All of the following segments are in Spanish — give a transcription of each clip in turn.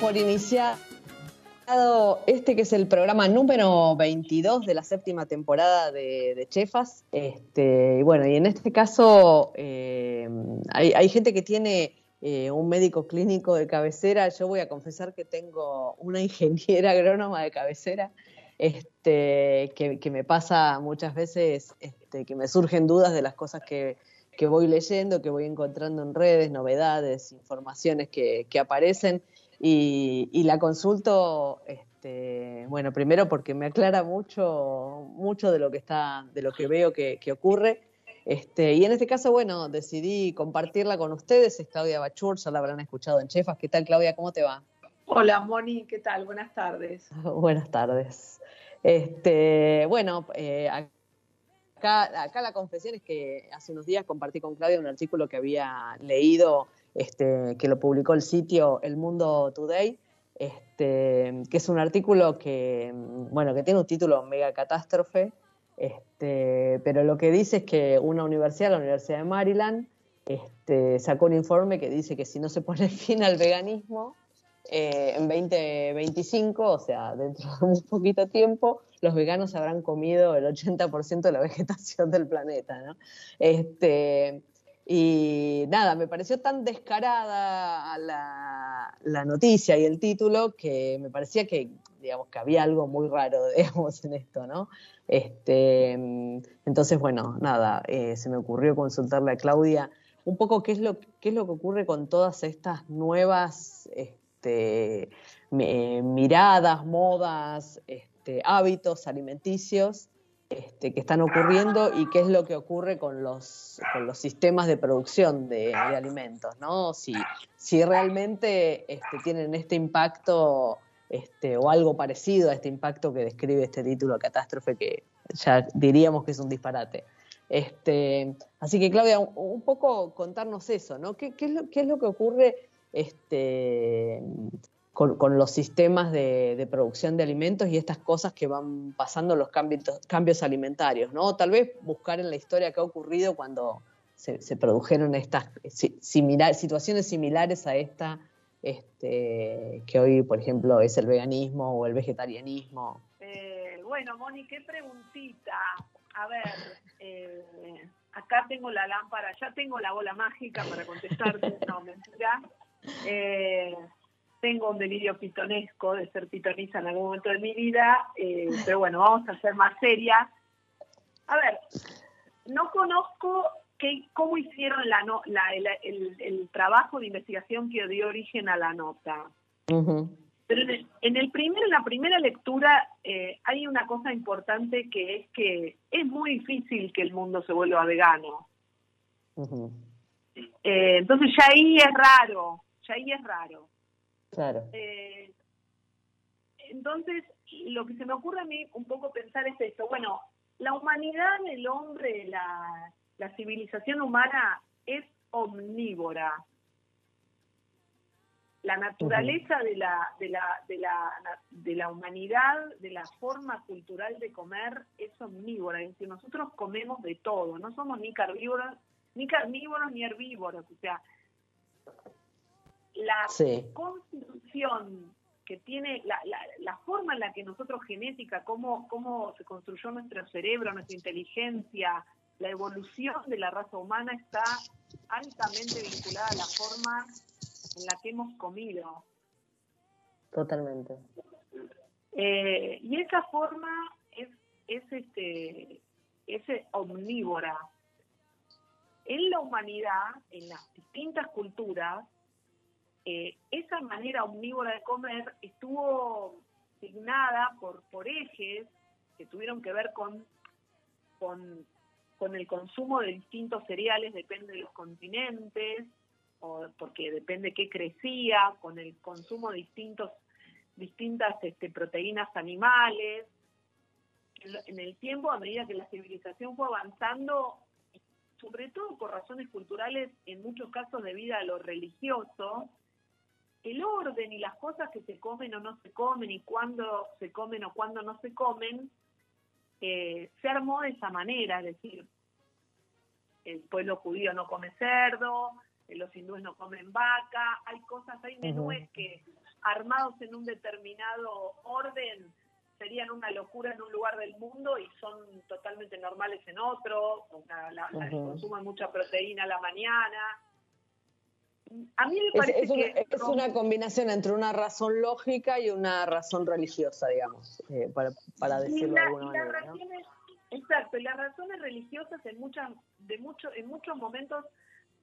Por iniciado este que es el programa número 22 de la séptima temporada de, Chefas. Este, y bueno, y en este caso eh, hay, gente que tiene eh, un médico clínico de cabecera. Yo voy a confesar que tengo una ingeniera agrónoma de cabecera. Este, que, me pasa muchas veces este, que me surgen dudas de las cosas que, voy leyendo, que voy encontrando en redes, novedades, informaciones que aparecen y, y la consulto, este, bueno, primero porque me aclara mucho, mucho de lo que está, de lo que veo que, que ocurre. Este, y en este caso, bueno, decidí compartirla con ustedes. Es Claudia Bachur, ya la habrán escuchado en Chefas. ¿Qué tal, Claudia? ¿Cómo te va? Hola, Moni, ¿qué tal? Buenas tardes. Buenas tardes. Este, bueno, eh, acá, acá la confesión es que hace unos días compartí con Claudia un artículo que había leído, este, que lo publicó el sitio El Mundo Today, este, que es un artículo que, bueno, que tiene un título mega catástrofe, este, pero lo que dice es que una universidad, la Universidad de Maryland, este, sacó un informe que dice que si no se pone fin al veganismo, eh, en 2025, o sea, dentro de un poquito tiempo, los veganos habrán comido el 80% de la vegetación del planeta, ¿no? Este, y nada, me pareció tan descarada la, noticia y el título que me parecía que, digamos, que había algo muy raro, digamos, en esto, ¿no? Este, entonces, bueno, nada, eh, se me ocurrió consultarle a Claudia un poco qué es lo, qué es lo que ocurre con todas estas nuevas este, miradas, modas, este, hábitos alimenticios este, que están ocurriendo y qué es lo que ocurre con los, con los sistemas de producción de, alimentos, ¿no? Si, si realmente este, tienen este impacto este, o algo parecido a este impacto que describe este título Catástrofe, que ya diríamos que es un disparate. Este, así que Claudia, un, un poco contarnos eso, ¿no? ¿Qué, qué, es, lo, qué es lo que ocurre este, con, con, los sistemas de, producción de alimentos y estas cosas que van pasando los cambios, cambios alimentarios, ¿no? Tal vez buscar en la historia qué ha ocurrido cuando se, se produjeron estas situaciones similares a esta este, que hoy, por ejemplo, es el veganismo o el vegetarianismo. Eh, bueno, Moni, qué preguntita. A ver, eh, acá tengo la lámpara, ya tengo la bola mágica para contestarte, no, mentira. Eh, tengo un delirio pitonesco de ser pitoniza en algún momento de mi vida, eh, pero bueno, vamos a ser más serias. A ver, no conozco que, cómo hicieron la, no, la el, el, el, trabajo de investigación que dio origen a la nota. Uh -huh. Pero en, el, en, el primer, en la primera lectura eh, hay una cosa importante que es que es muy difícil que el mundo se vuelva vegano. Uh -huh. eh, entonces ya ahí es raro, ya ahí es raro. Claro. Eh, entonces, lo que se me ocurre a mí un poco pensar es esto. Bueno, la humanidad, el hombre, la, la civilización humana es omnívora. La naturaleza de la, de, la, de, la, de la humanidad, de la forma cultural de comer, es omnívora. Es decir, nosotros comemos de todo, no somos ni carnívoros, ni carnívoros ni herbívoros. O sea, la sí. constitución que tiene la, la, la, forma en la que nosotros genética, cómo, cómo se construyó nuestro cerebro, nuestra inteligencia, la evolución de la raza humana está altamente vinculada a la forma en la que hemos comido. Totalmente. Eh, y esa forma es, es, este, es omnívora. En la humanidad, en las distintas culturas, eh, esa manera omnívora de comer estuvo signada por, por ejes que tuvieron que ver con, con, el consumo de distintos cereales, depende de los continentes, o porque depende qué crecía, con el consumo de distintos, distintas este, proteínas animales. En el tiempo, a medida que la civilización fue avanzando, sobre todo por razones culturales, en muchos casos debido a lo religioso, el orden y las cosas que se comen o no se comen y cuándo se comen o cuándo no se comen, eh, se armó de esa manera, es decir, el pueblo judío no come cerdo, los hindúes no comen vaca, hay cosas, hay menúes que armados en un determinado orden serían una locura en un lugar del mundo y son totalmente normales en otro, o sea, la, consumen mucha proteína a la mañana. A mí me parece es, que... Es una combinación entre una razón lógica y una razón religiosa, digamos, eh, para, para, decirlo de alguna manera. Razones, Exacto, y las razones religiosas en, muchas, de mucho, en muchos momentos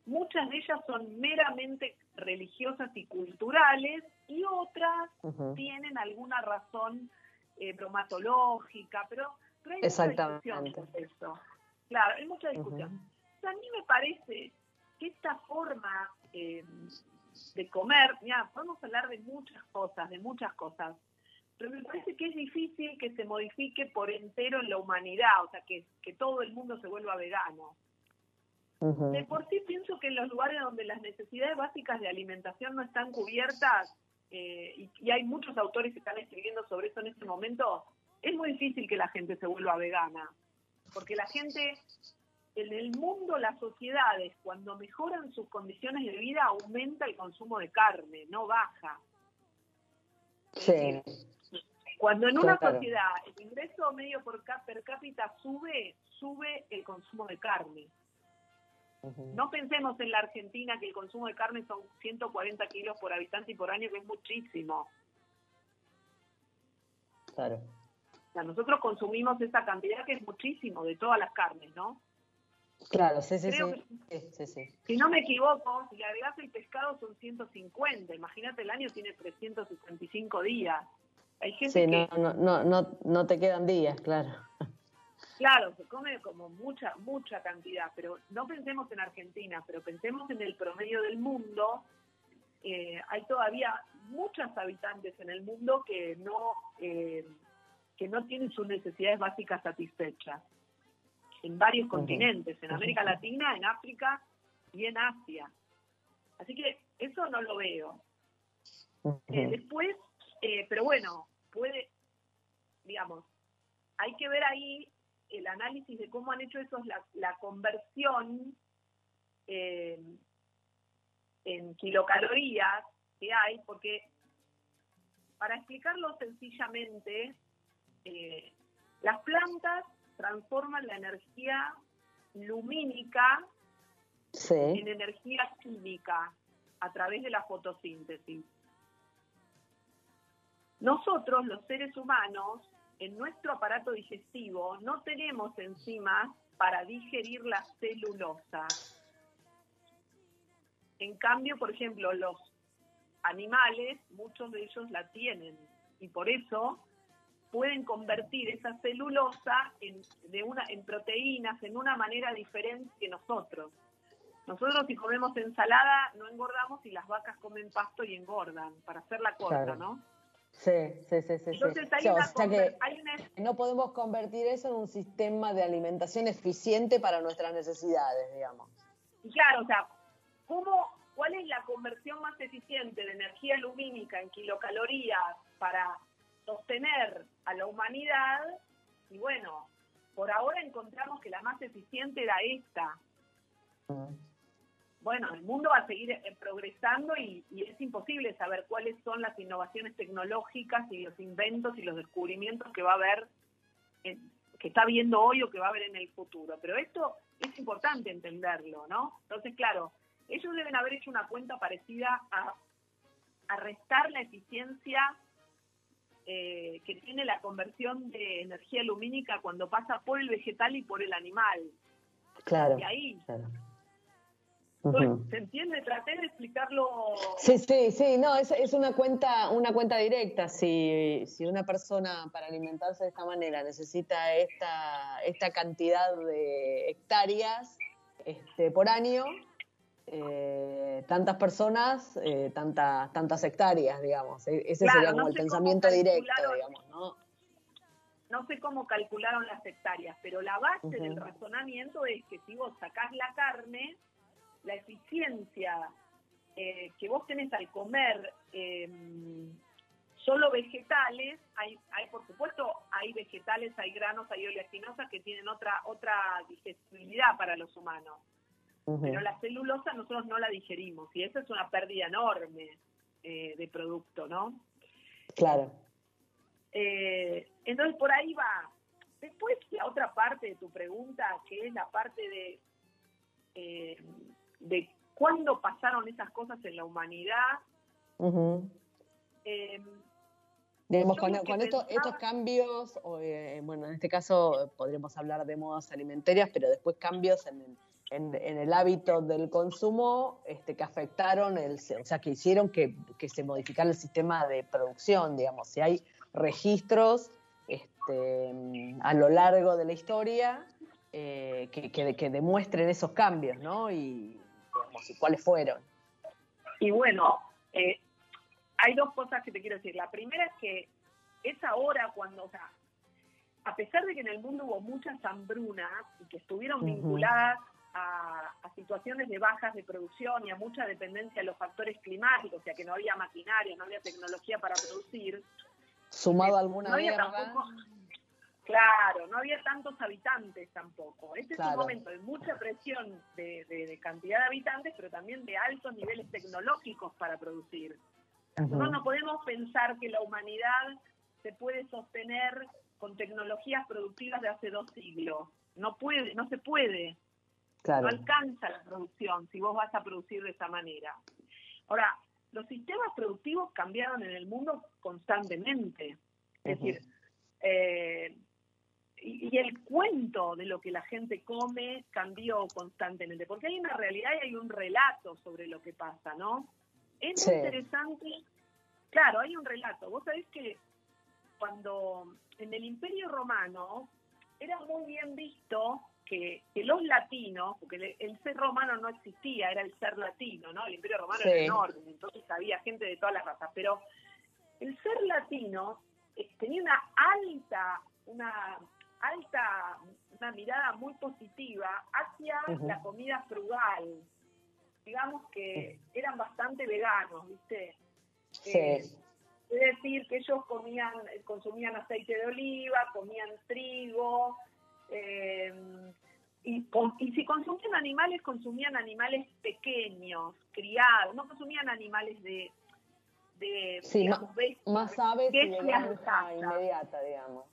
muchas de ellas son meramente religiosas y culturales y otras tienen alguna razón eh, bromatológica, pero, hay mucha discusión sobre eso. Claro, hay mucha discusión. a mí me parece que esta forma eh, de comer, ya podemos hablar de muchas cosas, de muchas cosas, pero me parece que es difícil que se modifique por entero en la humanidad, o sea, que, que todo el mundo se vuelva vegano. De por sí pienso que en los lugares donde las necesidades básicas de alimentación no están cubiertas, eh, y, hay muchos autores que están escribiendo sobre eso en este momento, es muy difícil que la gente se vuelva vegana, porque la gente, en el mundo, las sociedades, cuando mejoran sus condiciones de vida, aumenta el consumo de carne, no baja. Sí. Cuando en una sociedad el ingreso medio por per cápita sube, sube el consumo de carne. No pensemos en la Argentina que el consumo de carne son 140 kilos por habitante y por año, que es muchísimo. Claro. O sea, nosotros consumimos esa cantidad que es muchísimo de todas las carnes, ¿no? Claro, sí, sí, sí. Si no me equivoco, si le agregas el pescado son 150. Imagínate, el año tiene 365 días. Hay gente sí, que... no, no, no, no te quedan días, claro. Claro, se come como mucha, mucha cantidad, pero no pensemos en Argentina, pero pensemos en el promedio del mundo. Eh, hay todavía muchas habitantes en el mundo que no, eh, que no tienen sus necesidades básicas satisfechas en varios continentes, en América Latina, en África y en Asia. Así que eso no lo veo. Eh, después, pero bueno, puede, digamos, hay que ver ahí el análisis de cómo han hecho eso, la, la conversión eh, en kilocalorías que hay, porque para explicarlo sencillamente, eh, las plantas transforman la energía lumínica en energía química a través de la fotosíntesis. Nosotros, los seres humanos, en nuestro aparato digestivo no tenemos enzimas para digerir la celulosa. En cambio, por ejemplo, los animales, muchos de ellos la tienen y por eso pueden convertir esa celulosa en, de una, en proteínas en una manera diferente que nosotros. Nosotros si comemos ensalada no engordamos y las vacas comen pasto y engordan, para hacerla corta, ¿no? Sí, sí, sí, sí. Entonces hay, o sea que no podemos convertir eso en un sistema de alimentación eficiente para nuestras necesidades, digamos. Claro, o sea, ¿cómo, ¿cuál es la conversión más eficiente de energía lumínica en kilocalorías para sostener a la humanidad? Y bueno, por ahora encontramos que la más eficiente era esta. bueno, el mundo va a seguir eh, progresando y, es imposible saber cuáles son las innovaciones tecnológicas y los inventos y los descubrimientos que va a haber, en, que está viendo hoy o que va a haber en el futuro. Pero esto es importante entenderlo, ¿no? Entonces, claro, ellos deben haber hecho una cuenta parecida a, a restar la eficiencia eh, que tiene la conversión de energía lumínica cuando pasa por el vegetal y por el animal. Claro. Y ahí claro. ¿Se entiende? Traté de explicarlo. Sí, sí, sí, no, es, es una cuenta, una cuenta directa. Si, si, una persona para alimentarse de esta manera necesita esta, esta cantidad de hectáreas este, por año, eh, tantas personas, eh, tantas, tantas hectáreas, digamos. E, ese claro, sería como no el pensamiento directo, digamos, ¿no? No sé cómo calcularon las hectáreas, pero la base uh -huh. del razonamiento es que si vos sacás la carne, la eficiencia eh, que vos tenés al comer eh, solo vegetales, hay, hay por supuesto, hay vegetales, hay granos, hay oleaginosas que tienen otra, otra digestibilidad para los humanos. Uh -huh. Pero la celulosa nosotros no la digerimos y eso es una pérdida enorme eh, de producto, ¿no? Claro. Eh, entonces por ahí va. Después la otra parte de tu pregunta, que es la parte de eh, de cuándo pasaron esas cosas en la humanidad. Uh -huh. eh, Digamos, con, con esto, pensaba... estos cambios, o, eh, bueno, en este caso podríamos hablar de modas alimentarias, pero después cambios en, en, en el hábito del consumo este, que afectaron, el, o sea, que hicieron que, que, se modificara el sistema de producción, digamos, si hay registros este, a lo largo de la historia eh, que, que, que, demuestren esos cambios, ¿no? Y, digamos, y cuáles fueron. Y bueno, eh, hay dos cosas que te quiero decir. La primera es que es ahora cuando, o sea, a pesar de que en el mundo hubo muchas hambrunas y que estuvieron uh -huh. vinculadas a, a, situaciones de bajas de producción y a mucha dependencia de los factores climáticos, o sea, que no había maquinaria, no había tecnología para producir. Sumado a alguna no guerra. Tampoco, Claro, no había tantos habitantes tampoco. Este claro. es un momento de mucha presión de, de, de, cantidad de habitantes, pero también de altos niveles tecnológicos para producir. Uh -huh. Nosotros no podemos pensar que la humanidad se puede sostener con tecnologías productivas de hace dos siglos. No puede, no se puede. Claro. No alcanza la producción si vos vas a producir de esa manera. Ahora, los sistemas productivos cambiaron en el mundo constantemente. Es uh -huh. decir, eh, y, el cuento de lo que la gente come cambió constantemente, porque hay una realidad y hay un relato sobre lo que pasa, ¿no? Es sí. interesante, claro, hay un relato. Vos sabés que cuando en el Imperio Romano era muy bien visto que, que los latinos, porque el, el, ser romano no existía, era el ser latino, ¿no? El Imperio Romano sí. era enorme, entonces había gente de todas las razas, pero el ser latino eh, tenía una alta, una alta, una mirada muy positiva hacia uh -huh. la comida frugal. Digamos que eran bastante veganos, ¿viste? Sí. Eh, es decir, que ellos comían, consumían aceite de oliva, comían trigo, eh, y, y, si consumían animales, consumían animales pequeños, criados, no consumían animales de... de sí, digamos, más aves granja inmediata, digamos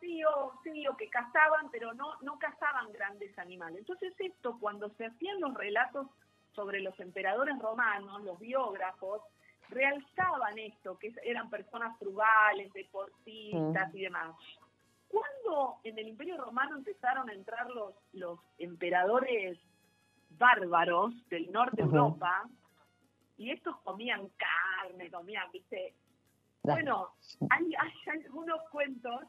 sí o, sí o que cazaban, pero no, no cazaban grandes animales. Entonces esto, cuando se hacían los relatos sobre los emperadores romanos, los biógrafos, realzaban esto, que eran personas frugales, deportistas mm. y demás. Cuando en el Imperio Romano empezaron a entrar los, los emperadores bárbaros del norte de uh -huh. Europa, y estos comían carne, comían, viste, bueno, hay, hay algunos cuentos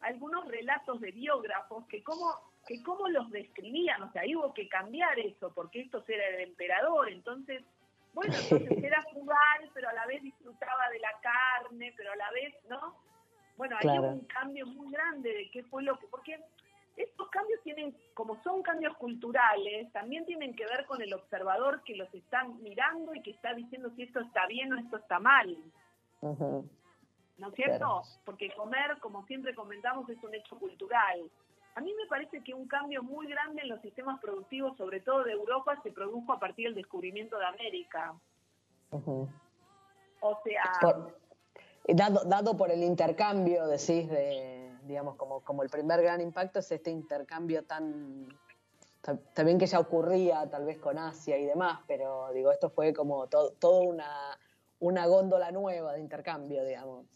algunos relatos de biógrafos que cómo, que cómo los describían, o sea, hubo que cambiar eso, porque esto era el emperador, entonces, bueno, entonces era frugal, pero a la vez disfrutaba de la carne, pero a la vez, ¿no? Bueno, claro. hay un cambio muy grande de qué fue lo que, porque estos cambios tienen, como son cambios culturales, también tienen que ver con el observador que los están mirando y que está diciendo si esto está bien o esto está mal. Uh -huh. ¿no es cierto? Claro. Porque comer, como siempre comentamos, es un hecho cultural. a mí me parece que un cambio muy grande en los sistemas productivos, sobre todo de Europa, se produjo a partir del descubrimiento de América. Ujú. O sea, Por- dado, dado por el intercambio, decís, de, digamos, como, como el primer gran impacto es este intercambio tan, ta- también que ya ocurría tal vez con Asia y demás, pero digo, esto fue como to- toda una, una góndola nueva de intercambio, digamos.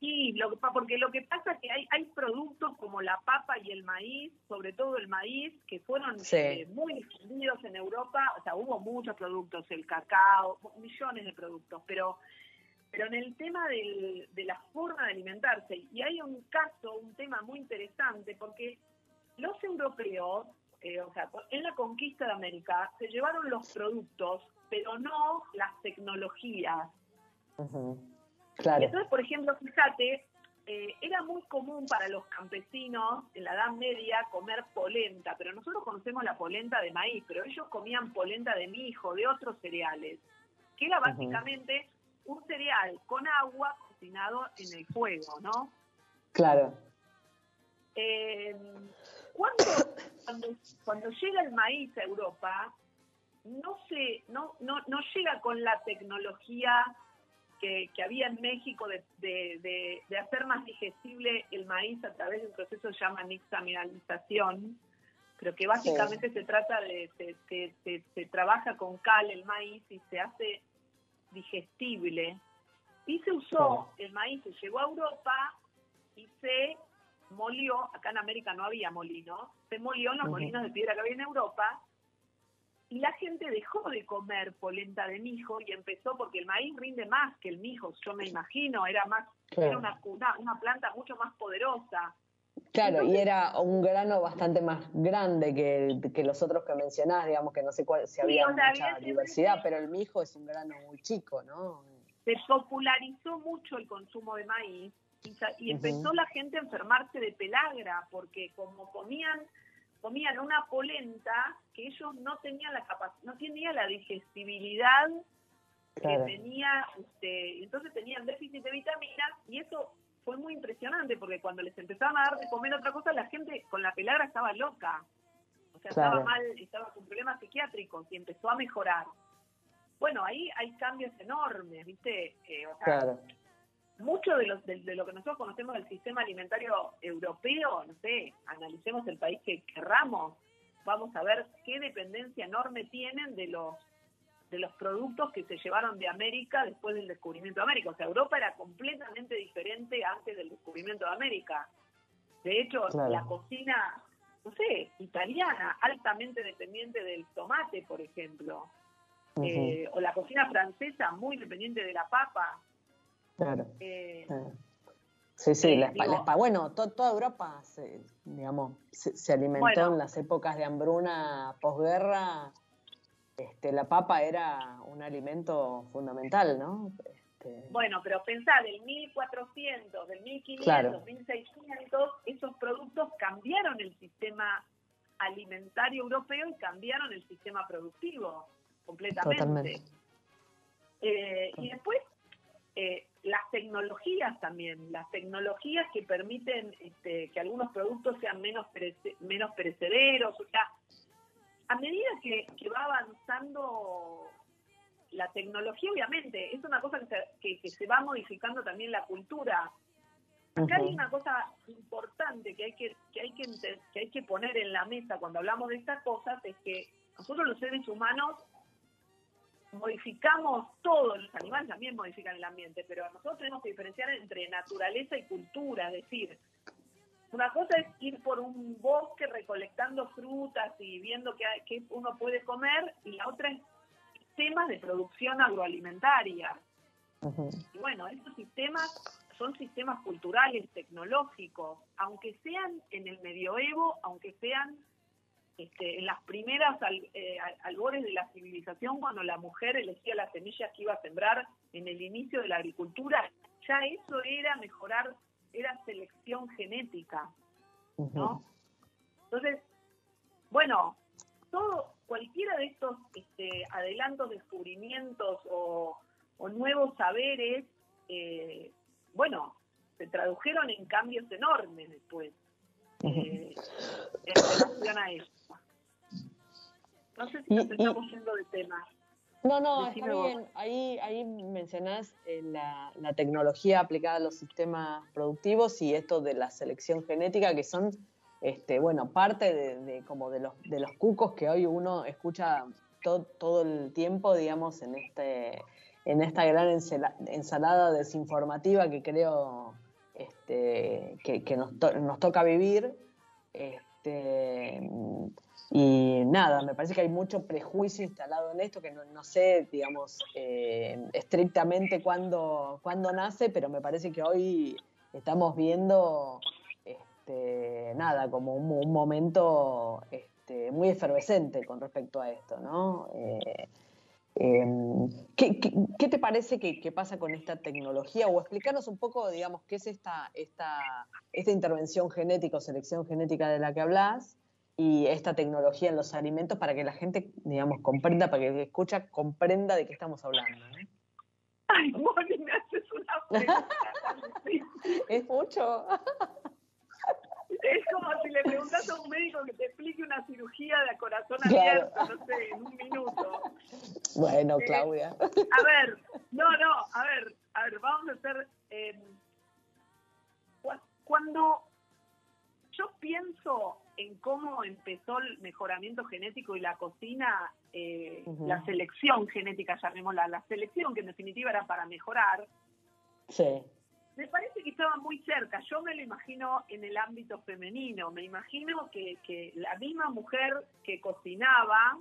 Sí, lo porque lo que pasa es que hay, hay productos como la papa y el maíz, sobre todo el maíz, que fueron Sí. eh, muy difundidos en Europa. O sea, hubo muchos productos, el cacao, millones de productos, pero pero en el tema del- de la forma de alimentarse, y hay un caso, un tema muy interesante, porque los europeos, eh, o sea, en la conquista de América, se llevaron los productos, pero no las tecnologías. Ujú. Y Claro, entonces, por ejemplo, fíjate, eh, era muy común para los campesinos en la Edad Media comer polenta, pero nosotros conocemos la polenta de maíz, pero ellos comían polenta de mijo, de otros cereales, que era básicamente un cereal con agua cocinado en el fuego, ¿no? claro. Eh, cuando, cuando, cuando llega el maíz a Europa, no, se, no, no, no llega con la tecnología que, que había en México de, de, de- de hacer más digestible el maíz a través de un proceso que se llama nixtamalización, pero que básicamente se trata de, se, se- se- se trabaja con cal el maíz y se hace digestible. Y se usó el maíz, se llegó a Europa y se molió, acá en América no había molinos, se molió en los molinos de piedra que había en Europa, y la gente dejó de comer polenta de mijo y empezó, porque el maíz rinde más que el mijo, yo me imagino, era más, era una, una planta mucho más poderosa. Claro, y era un grano bastante más grande que, que los otros que mencionás, digamos que no sé cuál, si había mucha diversidad, pero el mijo es un grano muy chico, ¿no? Se popularizó mucho el consumo de maíz y, empezó la gente a enfermarse de pelagra, porque como comían comían una polenta que ellos no tenían la capacidad, no tenían la digestibilidad Claro. que tenía, este, entonces tenían déficit de vitaminas y eso fue muy impresionante porque cuando les empezaban a dar de comer otra cosa, la gente con la pelagra estaba loca. O sea, Claro. estaba mal, estaba con problemas psiquiátricos y empezó a mejorar. Bueno, ahí hay cambios enormes, ¿viste? Eh, o sea, Claro, mucho de, los, de, de lo que nosotros conocemos del sistema alimentario europeo, no sé, analicemos el país que querramos, vamos a ver qué dependencia enorme tienen de los de los productos que se llevaron de América después del descubrimiento de América. O sea, Europa era completamente diferente antes del descubrimiento de América. De hecho, Claro. la cocina, no sé, italiana, altamente dependiente del tomate, por ejemplo. Eh, o la cocina francesa, muy dependiente de la papa. claro. Eh, claro. Sí, sí, Eh, la digo- la bueno, to- toda Europa, se, digamos, se, se alimentó Bueno. en las épocas de hambruna posguerra. Este, la papa era un alimento fundamental, ¿no? Este, Bueno, pero pensá, del 1400, del 1500, Claro. 1600, esos productos cambiaron el sistema alimentario europeo y cambiaron el sistema productivo completamente. Totalmente. Eh, y después, eh, las tecnologías también, las tecnologías que permiten este, que algunos productos sean menos, perece- menos perecederos, o sea, a medida que, que va avanzando la tecnología, obviamente, es una cosa que se, que- que se va modificando también la cultura. Acá hay una cosa importante que hay que, que, hay que, que hay que poner en la mesa cuando hablamos de estas cosas, es que nosotros los seres humanos modificamos todo, los animales también modifican el ambiente, pero nosotros tenemos que diferenciar entre naturaleza y cultura, es decir, una cosa es ir por un bosque recolectando frutas y viendo qué, uno puede comer, y la otra es sistemas de producción agroalimentaria. Y bueno, estos sistemas son sistemas culturales, tecnológicos, aunque sean en el medioevo, aunque sean este, en las primeras al- eh, al- albores de la civilización, cuando la mujer elegía las semillas que iba a sembrar en el inicio de la agricultura, ya eso era mejorar, era selección genética. ¿no? Entonces, bueno, todo, cualquiera de estos este, adelantos, descubrimientos o, o nuevos saberes, eh, bueno, se tradujeron en cambios enormes después. eh, en relación a eso. No sé si nos y- estamos yendo de tema. No, no, Decime está vos. bien. Ahí, ahí mencionás eh, la, la tecnología aplicada a los sistemas productivos y esto de la selección genética, que son, este, bueno, parte de, de como de los, de los cucos que hoy uno escucha to- todo el tiempo, digamos, en este, en esta gran ensalada desinformativa que creo este, que, que nos, to- nos toca vivir. Este, y nada, me parece que hay mucho prejuicio instalado en esto, que no, no sé, digamos, eh, estrictamente cuándo, cuándo nace, pero me parece que hoy estamos viendo, este, nada, como un, momento este, muy efervescente con respecto a esto, ¿no? Eh, ¿qué, qué, qué te parece que, que pasa con esta tecnología? O explicarnos un poco, digamos, qué es esta, esta, esta intervención genética o selección genética de la que hablas y esta tecnología en los alimentos para que la gente, digamos, comprenda, para que el que escucha comprenda de qué estamos hablando. ¿no? Ay, Moni, me haces una pregunta. Es mucho. Es como si le preguntas a un médico que te explique una cirugía de corazón Claro. abierto, no sé, en un minuto. Bueno, Eh, Claudia. A ver, no, no, a ver, a ver, vamos a hacer. eh, cu- cuando yo pienso en cómo empezó el mejoramiento genético y la cocina, eh, la selección genética, llamémosla, la selección que en definitiva era para mejorar, Sí. me parece que estaba muy cerca. Yo me lo imagino en el ámbito femenino. Me imagino que, que la misma mujer que cocinaba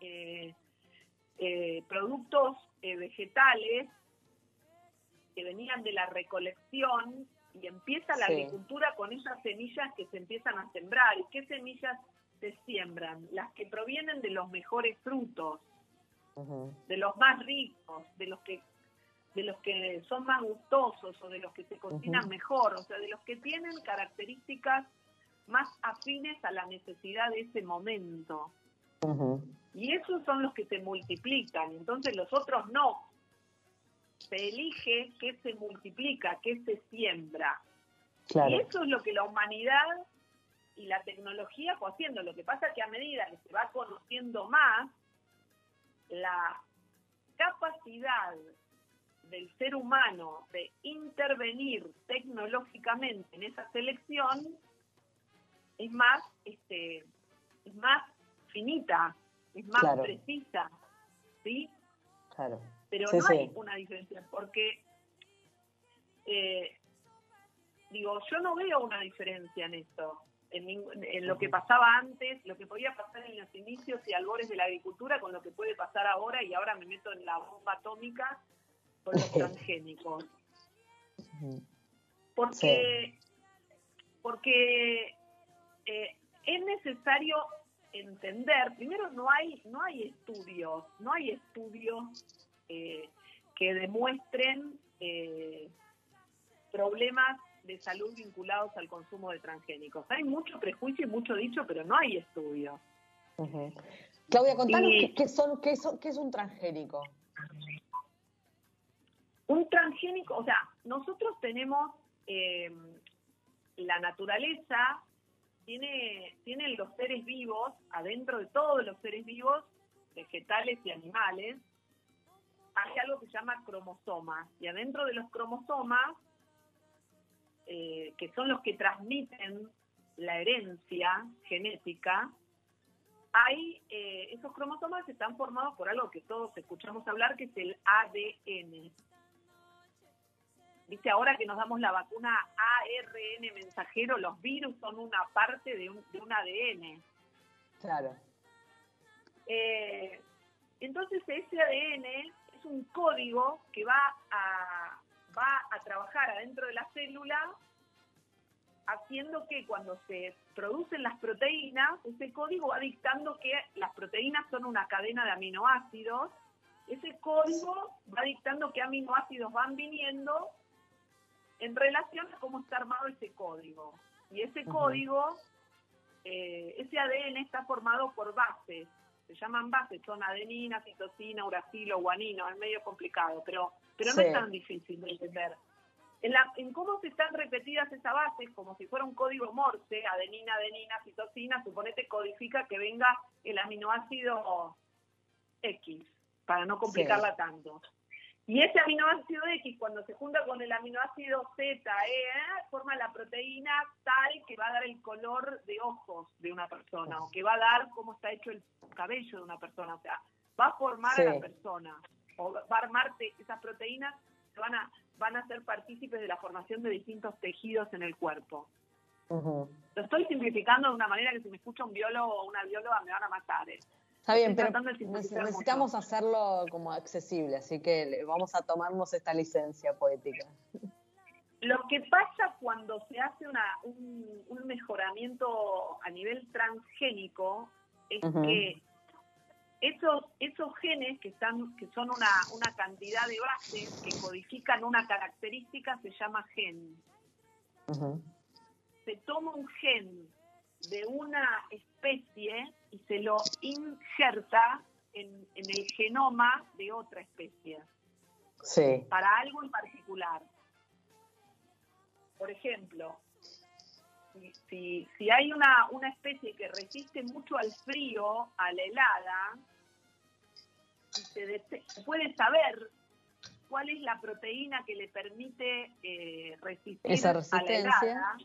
eh, eh, productos vegetales que venían de la recolección y empieza la Sí. agricultura con esas semillas que se empiezan a sembrar. ¿Y qué semillas se siembran? Las que provienen de los mejores frutos de los más ricos, de los que de los que son más gustosos o de los que se cocinan mejor, o sea, de los que tienen características más afines a la necesidad de ese momento. Y esos son los que se multiplican, entonces los otros no. Se elige qué se multiplica, qué se siembra. Y eso es lo que la humanidad y la tecnología fue haciendo. Lo que pasa es que a medida que se va conociendo más, la capacidad del ser humano de intervenir tecnológicamente en esa selección es más, este, es más finita, es más Claro. precisa, ¿sí? Claro. Pero Sí, no sí. hay una diferencia, porque, eh, digo, yo no veo una diferencia en esto, en, en lo que pasaba antes, lo que podía pasar en los inicios y albores de la agricultura, con lo que puede pasar ahora, y ahora me meto en la bomba atómica con los transgénicos. Porque, porque eh, es necesario entender, primero no hay, no hay estudios, no hay estudios eh, que demuestren eh, problemas de salud vinculados al consumo de transgénicos. Hay mucho prejuicio y mucho dicho, pero no hay estudios. Claudia, contanos Y- qué, qué son, qué, son- qué es un transgénico. Un transgénico, o sea, nosotros tenemos eh, la naturaleza, tiene, tienen los seres vivos, adentro de todos los seres vivos, vegetales y animales, hay algo que se llama cromosomas. Y adentro de los cromosomas, eh, que son los que transmiten la herencia genética, hay eh, esos cromosomas están formados por algo que todos escuchamos hablar, que es el ADN. Viste, ahora que nos damos la vacuna ARN mensajero, los virus son una parte de un, de un ADN. Claro. Eh, entonces ese ADN es un código que va a, va a trabajar adentro de la célula haciendo que cuando se producen las proteínas, ese código va dictando que las proteínas son una cadena de aminoácidos. Ese código va dictando qué aminoácidos van viniendo en relación a cómo está armado ese código. Y ese código, eh, ese ADN está formado por bases. Se llaman bases, son adenina, citosina, uracilo, guanino. Es medio complicado, pero, pero no Sí. es tan difícil de entender. en, la, en cómo se están repetidas esas bases, como si fuera un código Morse, adenina, adenina, citosina, suponete codifica que venga el aminoácido X, para no complicarla tanto. Y ese aminoácido X, cuando se junta con el aminoácido Z, E, forma la proteína tal que va a dar el color de ojos de una persona, o que va a dar cómo está hecho el cabello de una persona. O sea, va a formar a la persona, o va a armarte esas proteínas que van a, van a ser partícipes de la formación de distintos tejidos en el cuerpo. Lo estoy simplificando de una manera que si me escucha un biólogo o una bióloga me van a matar. ¿eh? Está bien, pero necesitamos hacerlo como accesible, así que vamos a tomarnos esta licencia poética. Lo que pasa cuando se hace una, un, mejoramiento a nivel transgénico es que esos, esos genes que están, que son una, una cantidad de bases que codifican una característica se llama gen. Se toma un gen de una especie y se lo injerta en, el genoma de otra especie. Sí. Para algo en particular. Por ejemplo, si, si hay una, una especie que resiste mucho al frío, a la helada, se, puede saber cuál es la proteína que le permite eh, resistir Esa resistencia. a la helada,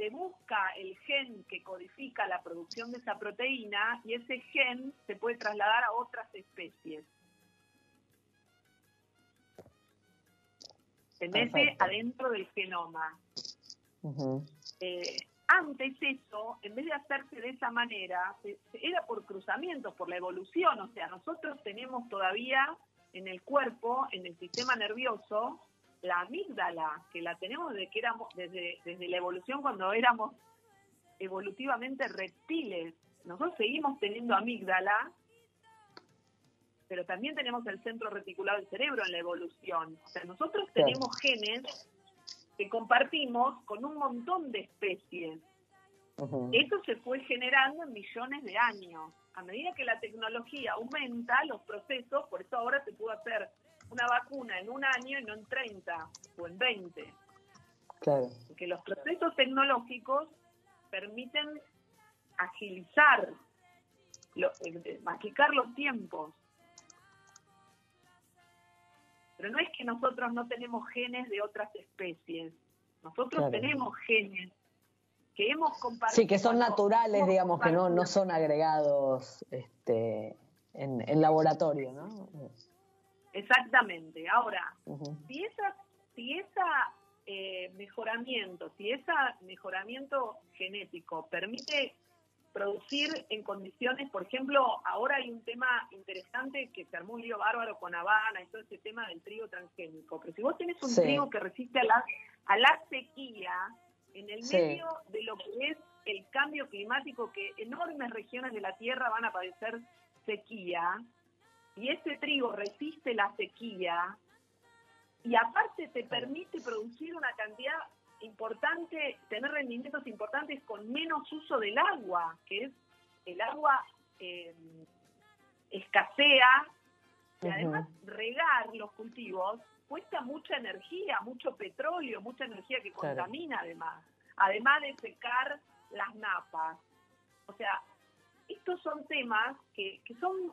se busca el gen que codifica la producción de esa proteína y ese gen se puede trasladar a otras especies. Se mete adentro del genoma. Eh, antes eso, en vez de hacerse de esa manera, era por cruzamiento, por la evolución. O sea, nosotros tenemos todavía en el cuerpo, en el sistema nervioso, la amígdala, que la tenemos desde que éramos, desde, desde la evolución cuando éramos evolutivamente reptiles. Nosotros seguimos teniendo amígdala, pero también tenemos el centro reticulado del cerebro en la evolución. O sea, nosotros tenemos genes que compartimos con un montón de especies. Eso se fue generando en millones de años. A medida que la tecnología aumenta, los procesos, por eso ahora se pudo hacer una vacuna en un año y no en 30 o en 20. Claro. Porque los procesos tecnológicos permiten agilizar, lo, los tiempos. Pero no es que nosotros no tenemos genes de otras especies. Nosotros tenemos genes que hemos compartido. Sí, que son naturales, digamos, que no, no son agregados este, en, en laboratorio, ¿no? Exactamente. Ahora, si esa, si esa eh, mejoramiento, si ese mejoramiento genético permite producir en condiciones, por ejemplo, ahora hay un tema interesante que se armó un lío bárbaro con Habana y todo ese tema del trigo transgénico, pero si vos tenés un trigo que resiste a la, a la sequía, en el medio de lo que es el cambio climático, que enormes regiones de la Tierra van a padecer sequía, y ese trigo resiste la sequía y aparte te permite producir una cantidad importante, tener rendimientos importantes con menos uso del agua, que es el agua eh, escasea. Y además regar los cultivos cuesta mucha energía, mucho petróleo, mucha energía que contamina además, además de secar las napas. O sea, estos son temas que, que son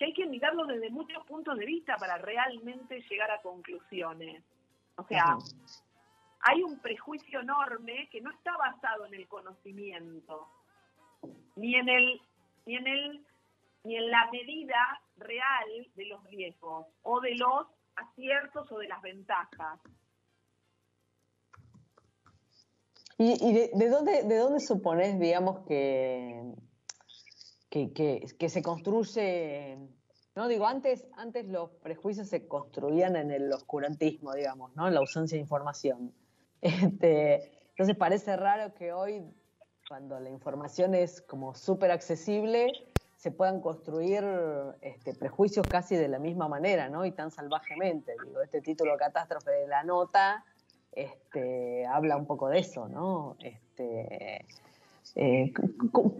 que hay que mirarlo desde muchos puntos de vista para realmente llegar a conclusiones. O sea, hay un prejuicio enorme que no está basado en el conocimiento, ni en el, ni en el, ni en la medida real de los riesgos, o de los aciertos o de las ventajas. ¿Y, de, dónde, de dónde supones, digamos, que, que, se construye, no digo, antes, antes los prejuicios se construían en el oscurantismo, digamos, ¿no? En la ausencia de información. Este, entonces parece raro que hoy, cuando la información es como súper accesible, se puedan construir este, prejuicios casi de la misma manera, ¿no? Y tan salvajemente. Digo, este título Catástrofe de la Nota este, habla un poco de eso, ¿no? Este, eh,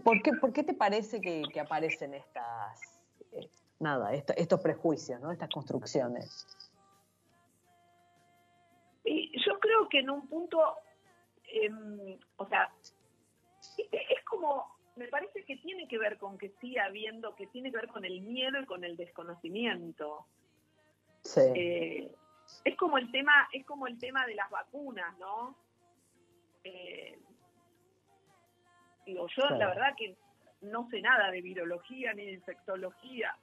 ¿por, qué, ¿Por qué te parece que, aparecen estas, eh, nada, estos prejuicios, ¿no? estas construcciones? Y que en un punto, em, o sea, es como, me parece que tiene que ver con que siga habiendo, que tiene que ver con el miedo y con el desconocimiento. Sí. Eh, es como el tema, es como el tema de las vacunas, ¿no? Eh, digo, yo Claro. la verdad que no sé nada de virología ni de infectología.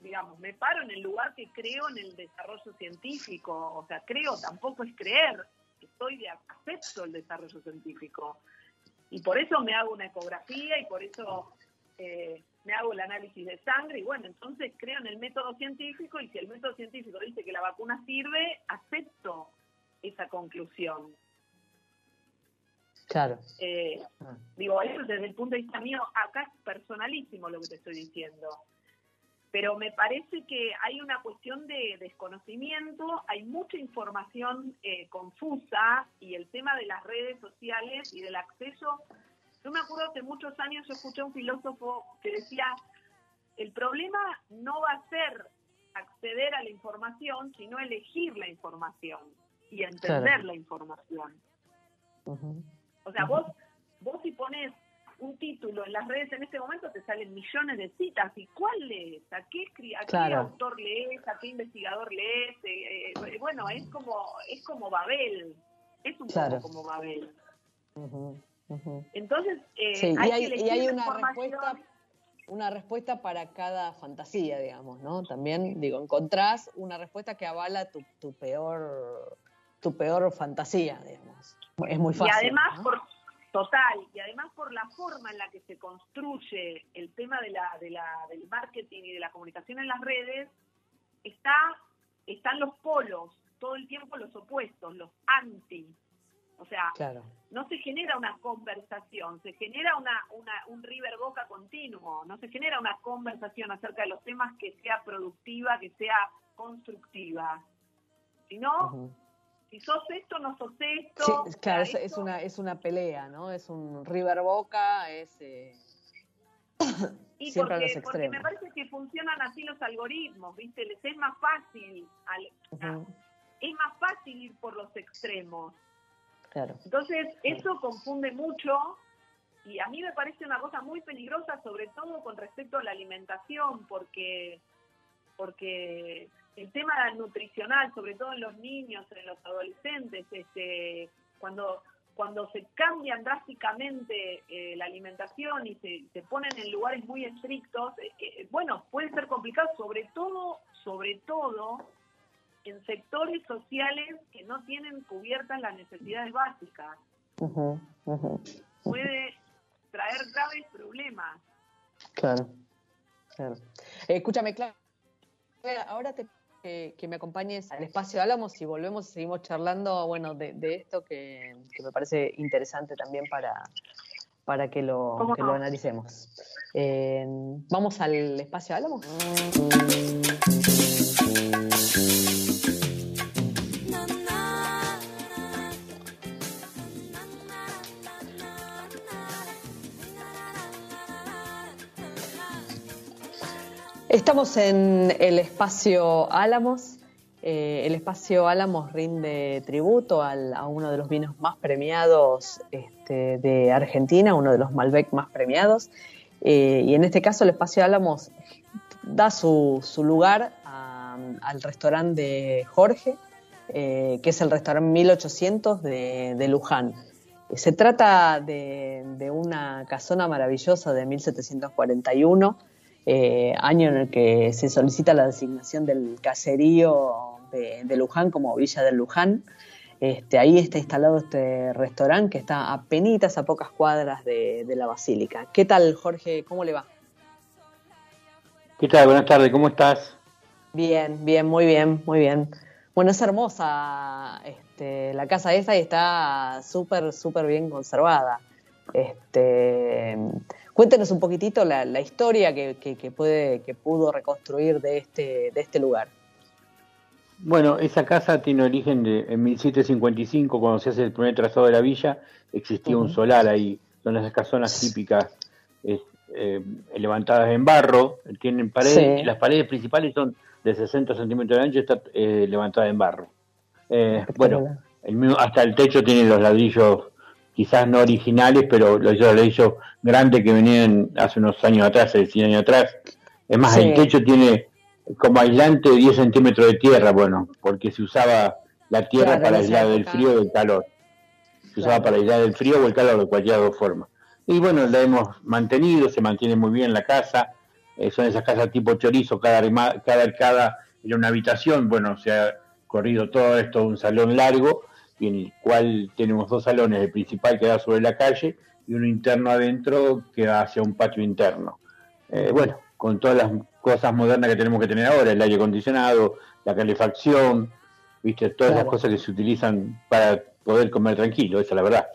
Digamos, me paro en el lugar que creo en el desarrollo científico. O sea, creo, tampoco es creer. Estoy de acepto el desarrollo científico. Y por eso me hago una ecografía y por eso eh, me hago el análisis de sangre. Y bueno, entonces creo en el método científico y si el método científico dice que la vacuna sirve, acepto esa conclusión. Claro. Eh, Ah. Digo, eso desde el punto de vista mío, acá es personalísimo lo que te estoy diciendo. Pero me parece que hay una cuestión de desconocimiento, hay mucha información eh, confusa y el tema de las redes sociales y del acceso. Yo me acuerdo que muchos años yo escuché a un filósofo que decía, el problema no va a ser acceder a la información, sino elegir la información y entender Claro. la información. Ujú. O sea, vos, vos si pones un título en las redes en este momento te salen millones de citas. ¿Y cuál lees? ¿A qué, a qué Claro. autor lees? ¿A qué investigador lees? Eh, eh, bueno, es como, es como Babel. Es un Claro. poco como Babel. Entonces, eh, Sí, hay, y hay, que elegir y hay la una respuesta, una respuesta para cada fantasía, digamos, ¿no? También, digo, encontrás una respuesta que avala tu, tu peor tu peor fantasía, digamos. Es muy fácil. y además ¿no? por total y además por la forma en la que se construye el tema de la, de la del marketing y de la comunicación en las redes está están los polos todo el tiempo los opuestos los anti o sea Claro, no se genera una conversación se genera una, una un river boca continuo no se genera una conversación acerca de los temas que sea productiva que sea constructiva sino. Si sos esto no sos esto Sí, o claro, sea, es, es esto- una, es una pelea, ¿no? Es un River Boca, es... eh, Y Siempre a porque, los porque me parece que funcionan así los algoritmos, ¿viste? Les es más fácil, al- ujú, es más fácil ir por los extremos. claro. Entonces, eso confunde mucho y a mí me parece una cosa muy peligrosa, sobre todo con respecto a la alimentación, porque, porque el tema nutricional, sobre todo en los niños, en los adolescentes, este, cuando cuando se cambian drásticamente eh, la alimentación y se, se ponen en lugares muy estrictos, eh, bueno, puede ser complicado, sobre todo, sobre todo en sectores sociales que no tienen cubiertas las necesidades básicas. Puede traer graves problemas. Claro, claro. Eh, escúchame, Clara, ahora te, que, que me acompañes al espacio Álamos y volvemos y seguimos charlando, bueno, de, de esto que, que me parece interesante también para, para que lo, ¿Cómo que lo analicemos. Eh, Vamos al espacio Álamos. Estamos en el espacio Álamos. Eh, el espacio Álamos rinde tributo al- a uno de los vinos más premiados este, de Argentina, uno de los Malbec más premiados. Eh, y en este caso el espacio Álamos da su, su lugar al restaurante de Jorge, eh, que es el restaurante 1800 de, de Luján. Se trata de, de una casona maravillosa de 1741, eh, año en el que se solicita la designación del caserío de, de Luján como Villa del Luján. Este, ahí está instalado este restaurante que está a penitas, a pocas cuadras de, de la Basílica. ¿Qué tal, Jorge? ¿Cómo le va? ¿Qué tal? Buenas tardes, ¿cómo estás? Bien, bien, muy bien, muy bien. Bueno, es hermosa este, la casa esta y está súper, súper bien conservada. Este, cuéntenos un poquitito la, la historia que, que, que puede, que pudo reconstruir de este, de este lugar. Bueno, esa casa tiene origen de, en 1755, cuando se hace el primer trazado de la villa, existía un solar ahí, son esas casonas típicas eh, eh, levantadas en barro, tienen paredes, Sí. las paredes principales son de 60 centímetros de ancho, está eh, levantada en barro. Eh, bueno, el mismo- hasta el techo tiene los ladrillos quizás no originales, pero los ladrillos grandes que venían hace unos años atrás, hace 100 años atrás. Es más, Sí. el techo tiene como aislante 10 centímetros de tierra, bueno, porque se usaba la tierra Claro, para aislar del frío y del calor. Se usaba para aislar el frío o el calor de cualquier dos formas. Y bueno, la hemos mantenido, se mantiene muy bien la casa. Eh, son esas casas tipo chorizo, cada, cada arcada era una habitación. Bueno, se ha corrido todo esto, un salón largo, y en el cual tenemos dos salones, el principal que da sobre la calle y uno interno adentro que da hacia un patio interno. Eh, bueno, con todas las cosas modernas que tenemos que tener ahora, el aire acondicionado, la calefacción, viste, todas Claro. las cosas que se utilizan para poder comer tranquilo, esa es la verdad.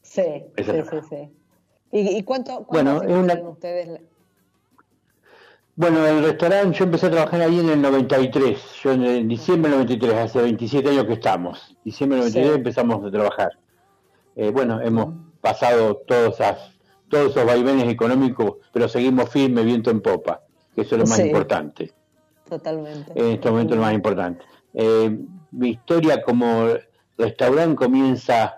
Sí, Esa sí, sí, sí. ¿Y, y cuánto, cuánto Bueno, una- ustedes? la- Bueno, el restaurante, yo empecé a trabajar ahí en el 93, yo en, en diciembre del 93, hace 27 años que estamos. Diciembre del 93 Sí. empezamos a trabajar. Eh, bueno, hemos pasado todos, esas- todos esos vaivenes económicos, pero seguimos firme, viento en popa, que eso es lo más Sí. importante. Totalmente. En este momento es lo más importante. Eh, mi historia como restaurante comienza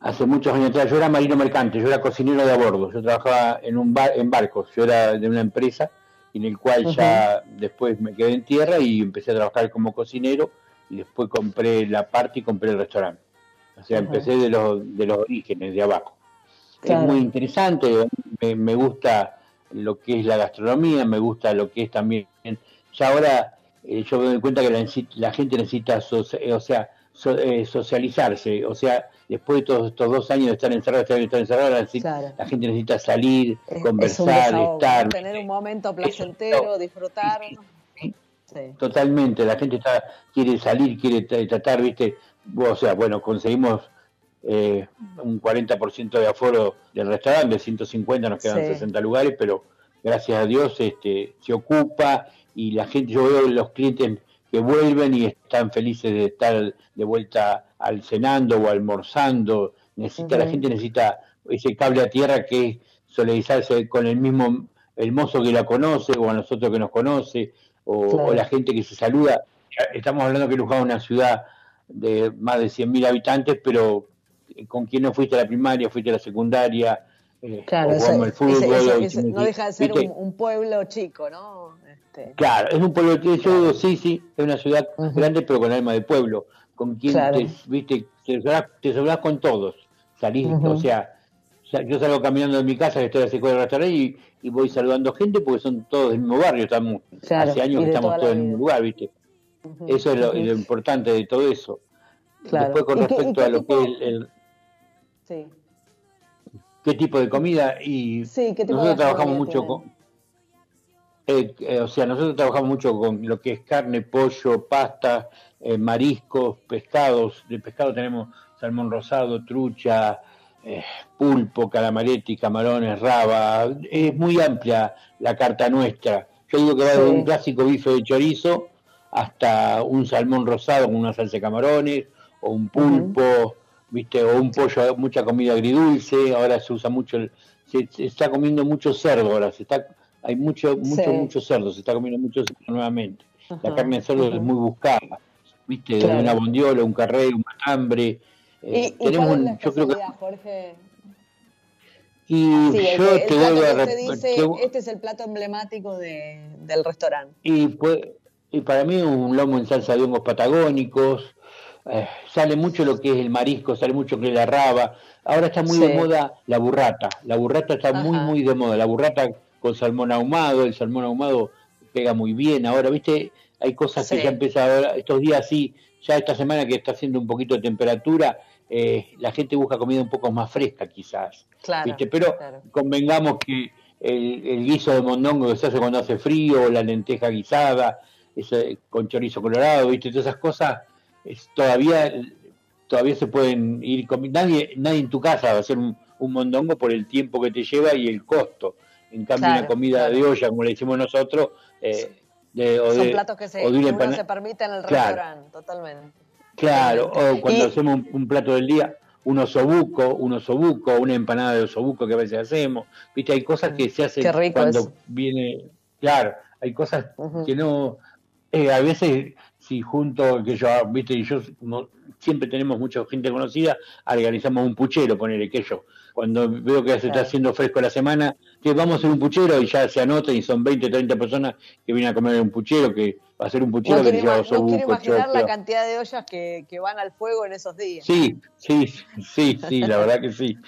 hace muchos años atrás. Yo era marino mercante, yo era cocinero de a bordo. Yo trabajaba en un bar, en barcos. Yo era de una empresa en el cual ya después me quedé en tierra y empecé a trabajar como cocinero y después compré la parte y compré el restaurante. O sea, empecé de los, de los orígenes, de abajo. Claro. Es muy interesante, me, me gusta lo que es la gastronomía, me gusta lo que es también... Ya ahora eh, yo me doy cuenta que la, la gente necesita, eh, o sea, so- eh, socializarse, o sea, después de todos estos dos años de estar encerrado, estar, estar encerrado, la, necesi- Claro. la gente necesita salir, Es- es un conversar, desahogo, estar... Tener un momento placentero, disfrutar. sí. Totalmente, la gente está quiere salir, quiere tra- tratar, viste, o sea, bueno, conseguimos eh, un 40% de aforo del restaurante, de 150 nos quedan Sí. 60 lugares, pero gracias a Dios este se ocupa y la gente, yo veo los clientes que vuelven y están felices de estar de vuelta al cenando o almorzando, necesita la gente necesita ese cable a tierra que es solidarizarse con el mismo el mozo que la conoce o a nosotros que nos conoce o, Claro. o la gente que se saluda. Estamos hablando que Luján es una ciudad de más de 100.000 habitantes, pero con quien no fuiste a la primaria, fuiste a la secundaria, eh, Claro, eso- el fútbol. ese- ese- o ese- hicimos- no deja de ser un, un pueblo chico, ¿no? Este, Claro, es un pueblo, yo sí, sí, es una ciudad grande, pero con alma de pueblo, con quien Claro. te, viste, te saludás con todos, salís, o sea, yo salgo caminando de mi casa, que estoy a cinco del restaurante, y, y voy saludando gente porque son todos del mismo barrio, estamos, hace años que de estamos la todos en mismo lugar, viste, eso es lo, importante de todo eso. Claro. Después con ¿Y qué- y respecto qué a lo que es el, el- Sí. qué tipo de comida y Sí, ¿qué tipo nosotros de trabajamos mucho con eh, eh, o sea nosotros trabajamos mucho con lo que es carne pollo pasta eh, mariscos pescados de pescado tenemos salmón rosado trucha eh, pulpo calamaretti camarones raba es muy amplia la carta nuestra yo digo que va de Sí. un clásico bife de chorizo hasta un salmón rosado con una salsa de camarones o un pulpo viste o un pollo mucha comida agridulce. Ahora se usa mucho el, se, se está comiendo mucho cerdo ahora. Se está hay mucho mucho Sí. mucho cerdo. Se está comiendo mucho cerdo nuevamente. La carne de cerdo es muy buscada viste Claro. una bondiola un carré un matambre. ¿Y, eh, tenemos cuál es un- la yo creo que Jorge? y Sí, yo el te vuelvo a que usted rep- dice, te- este es el plato emblemático de, del restaurante. Y, pues, y para mí un lomo en salsa de hongos patagónicos, eh, sale mucho lo que es el marisco, sale mucho que es la raba. Ahora está muy Sí. de moda la burrata. La burrata está muy, Ajá. muy de moda. La burrata con salmón ahumado, el salmón ahumado pega muy bien. Ahora, viste, hay cosas Sí. que ya empiezan ahora, estos días sí, ya esta semana que está haciendo un poquito de temperatura, eh, la gente busca comida un poco más fresca quizás. Claro. ¿viste? Pero claro. convengamos que el, el guiso de mondongo que se hace cuando hace frío, la lenteja guisada, ese, con chorizo colorado, ¿viste? Todas esas cosas es, todavía todavía se pueden ir comiendo. Nadie, nadie en tu casa va a hacer un, un mondongo por el tiempo que te lleva y el costo. En cambio, Claro, una comida claro. de olla, como le decimos nosotros, eh, de, o Son de- platos que, se, o de que uno se permite en el Claro. restaurante, totalmente. Claro, o cuando Y- hacemos un, un plato del día, un osobuco, un osobuco, una empanada de osobuco que a veces hacemos. Viste, hay cosas que se hacen cuando viene, claro, hay cosas que no, eh, a veces si junto, que yo, viste, y yo no- siempre tenemos mucha gente conocida, organizamos un puchero, ponele que yo. Cuando veo que se está haciendo fresco la semana, que vamos a hacer un puchero y ya se anotan y son 20, 30 personas que vienen a comer un puchero, que va a ser un puchero No que lleva no quiero imaginar la cantidad de ollas que, que van al fuego en esos días. Sí, sí, sí, sí, la verdad que sí.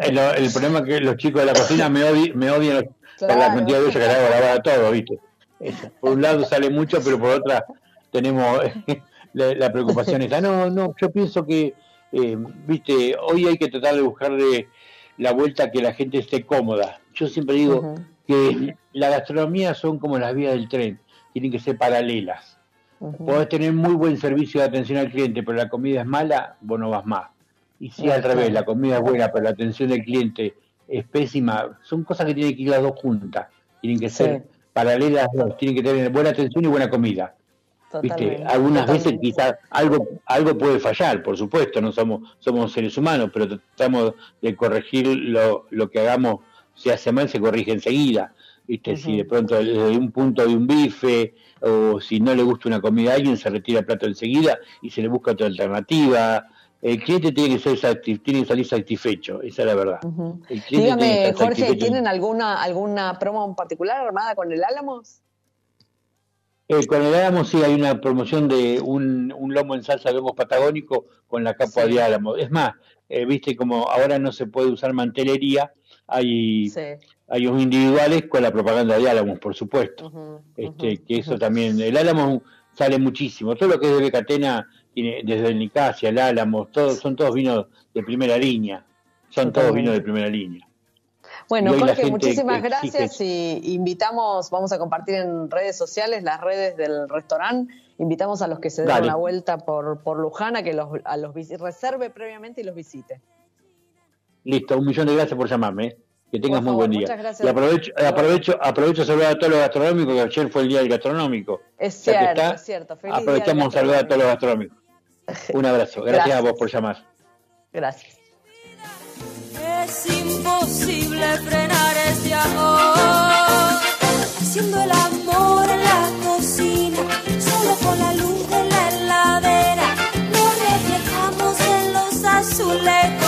El, el problema es que los chicos de la cocina me, odi- me odian por la cantidad de ollas que le hago lavar a todo, ¿viste? Eso. Por un lado sale mucho, pero por otra tenemos la, la preocupación esa. No, no, yo pienso que, eh, ¿viste? Hoy hay que tratar de buscarle la vuelta a que la gente esté cómoda. Yo siempre digo que la gastronomía son como las vías del tren, tienen que ser paralelas. ujú. Podés tener muy buen servicio de atención al cliente, pero la comida es mala, vos no vas más. Y si al revés, la comida es buena, pero la atención del cliente es pésima, son cosas que tienen que ir las dos juntas. Tienen que ser Sí. Paralelas, las dos, tienen que tener buena atención y buena comida. ¿Viste? Totalmente, Algunas veces quizás algo, algo puede fallar, por supuesto, no somos, somos seres humanos, pero tratamos de corregir lo, lo que hagamos, si hace mal se corrige enseguida. ¿Viste? Si de pronto desde un punto de un bife o si no le gusta una comida a alguien, se retira el plato enseguida y se le busca otra alternativa. El cliente tiene que, ser tiene que salir satisfecho, esa es la verdad. Tiene Dígame, Jorge, satisfecho. ¿tienen alguna, alguna promo en particular armada con el Álamos? Eh, con el Álamo sí hay una promoción de un, un lomo en salsa de patagónico con la capa Sí. de Álamo. Es más, eh, viste como ahora no se puede usar mantelería, hay, Sí. hay unos individuales con la propaganda de Álamos, por supuesto. Este, que eso también, el Álamo sale muchísimo. Todo lo que es de Becatena, tiene, desde el Nicasia, el Álamo, todos, son todos vinos de primera línea. Son todos vinos de primera línea. Bueno, Jorge, muchísimas gracias y invitamos, vamos a compartir en redes sociales las redes del restaurante. Invitamos a los que se den Dale. una vuelta por, por Luján a que los, a los reserve previamente y los visite. Listo, un millón de gracias por llamarme. ¿eh? Que tengas muy buen día. muchas gracias. Y aprovecho, aprovecho, aprovecho a saludar a todos los gastronómicos, que ayer fue el día del gastronómico. Es cierto, está, es cierto. Feliz día Aprovechamos a saludar a todos los gastronómicos. Un abrazo. Gracias, Gracias. a vos por llamar. Gracias. Es imposible frenar este amor. Haciendo el amor en la cocina, solo con la luz de la heladera. Nos reflejamos en los azulejos.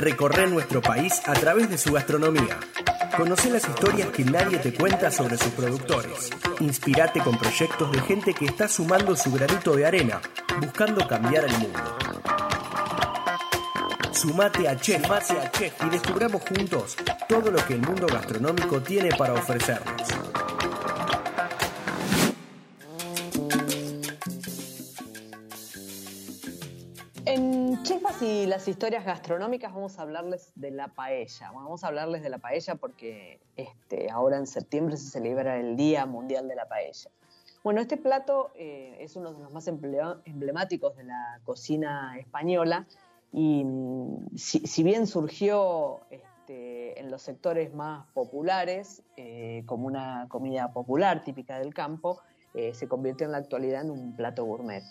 Recorre nuestro país a través de su gastronomía. Conoce las historias que nadie te cuenta sobre sus productores. Inspirate con proyectos de gente que está sumando su granito de arena, buscando cambiar el mundo. Sumate a Chef, y descubramos juntos todo lo que el mundo gastronómico tiene para ofrecernos. Y las historias gastronómicas vamos a hablarles de la paella. Vamos a hablarles de la paella porque este, ahora en septiembre se celebra el Día Mundial de la Paella. Bueno, este plato eh, es uno de los más emblemáticos de la cocina española y mm, si, si bien surgió este, en los sectores más populares eh, como una comida popular típica del campo, eh, se convirtió en la actualidad en un plato gourmet.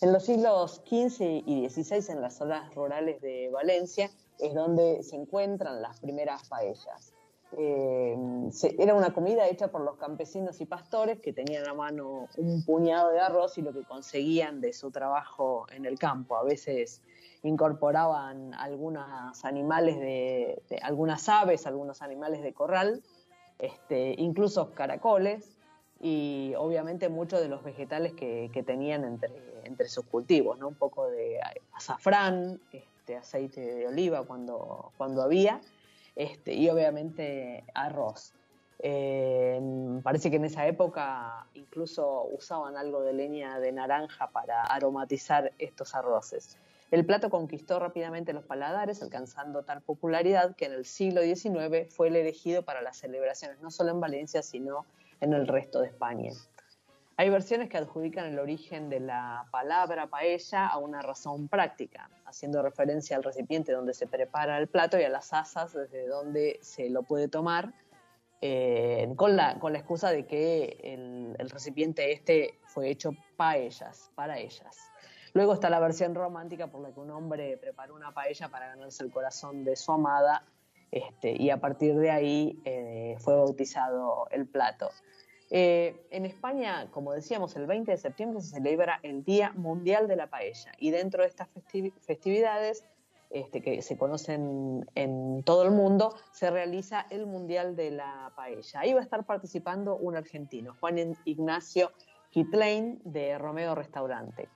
En los siglos XV y XVI, en las zonas rurales de Valencia, es donde se encuentran las primeras paellas. Eh, era una comida hecha por los campesinos y pastores que tenían a mano un puñado de arroz y lo que conseguían de su trabajo en el campo. A veces incorporaban algunos animales de- algunas aves, algunos animales de corral, este, incluso caracoles y obviamente muchos de los vegetales que, que tenían entre, entre sus cultivos, ¿no? Un poco de azafrán, este, aceite de oliva cuando, cuando había, este, y obviamente arroz. Eh, parece que en esa época incluso usaban algo de leña de naranja para aromatizar estos arroces. El plato conquistó rápidamente los paladares, alcanzando tal popularidad que en el siglo XIX fue el elegido para las celebraciones, no solo en Valencia, sino en el resto de España. Hay versiones que adjudican el origen de la palabra paella a una razón práctica, haciendo referencia al recipiente donde se prepara el plato y a las asas desde donde se lo puede tomar, eh, con, la, con la excusa de que el, el recipiente este fue hecho para ellas, para ellas. Luego está la versión romántica por la que un hombre preparó una paella para ganarse el corazón de su amada este, y a partir de ahí eh, fue bautizado el plato. Eh, en España, como decíamos, el 20 de septiembre se celebra el Día Mundial de la Paella y dentro de estas festividades este, que se conocen en todo el mundo, se realiza el Mundial de la Paella. Ahí va a estar participando un argentino, Juan Ignacio Kitlain de Romeo Restaurante.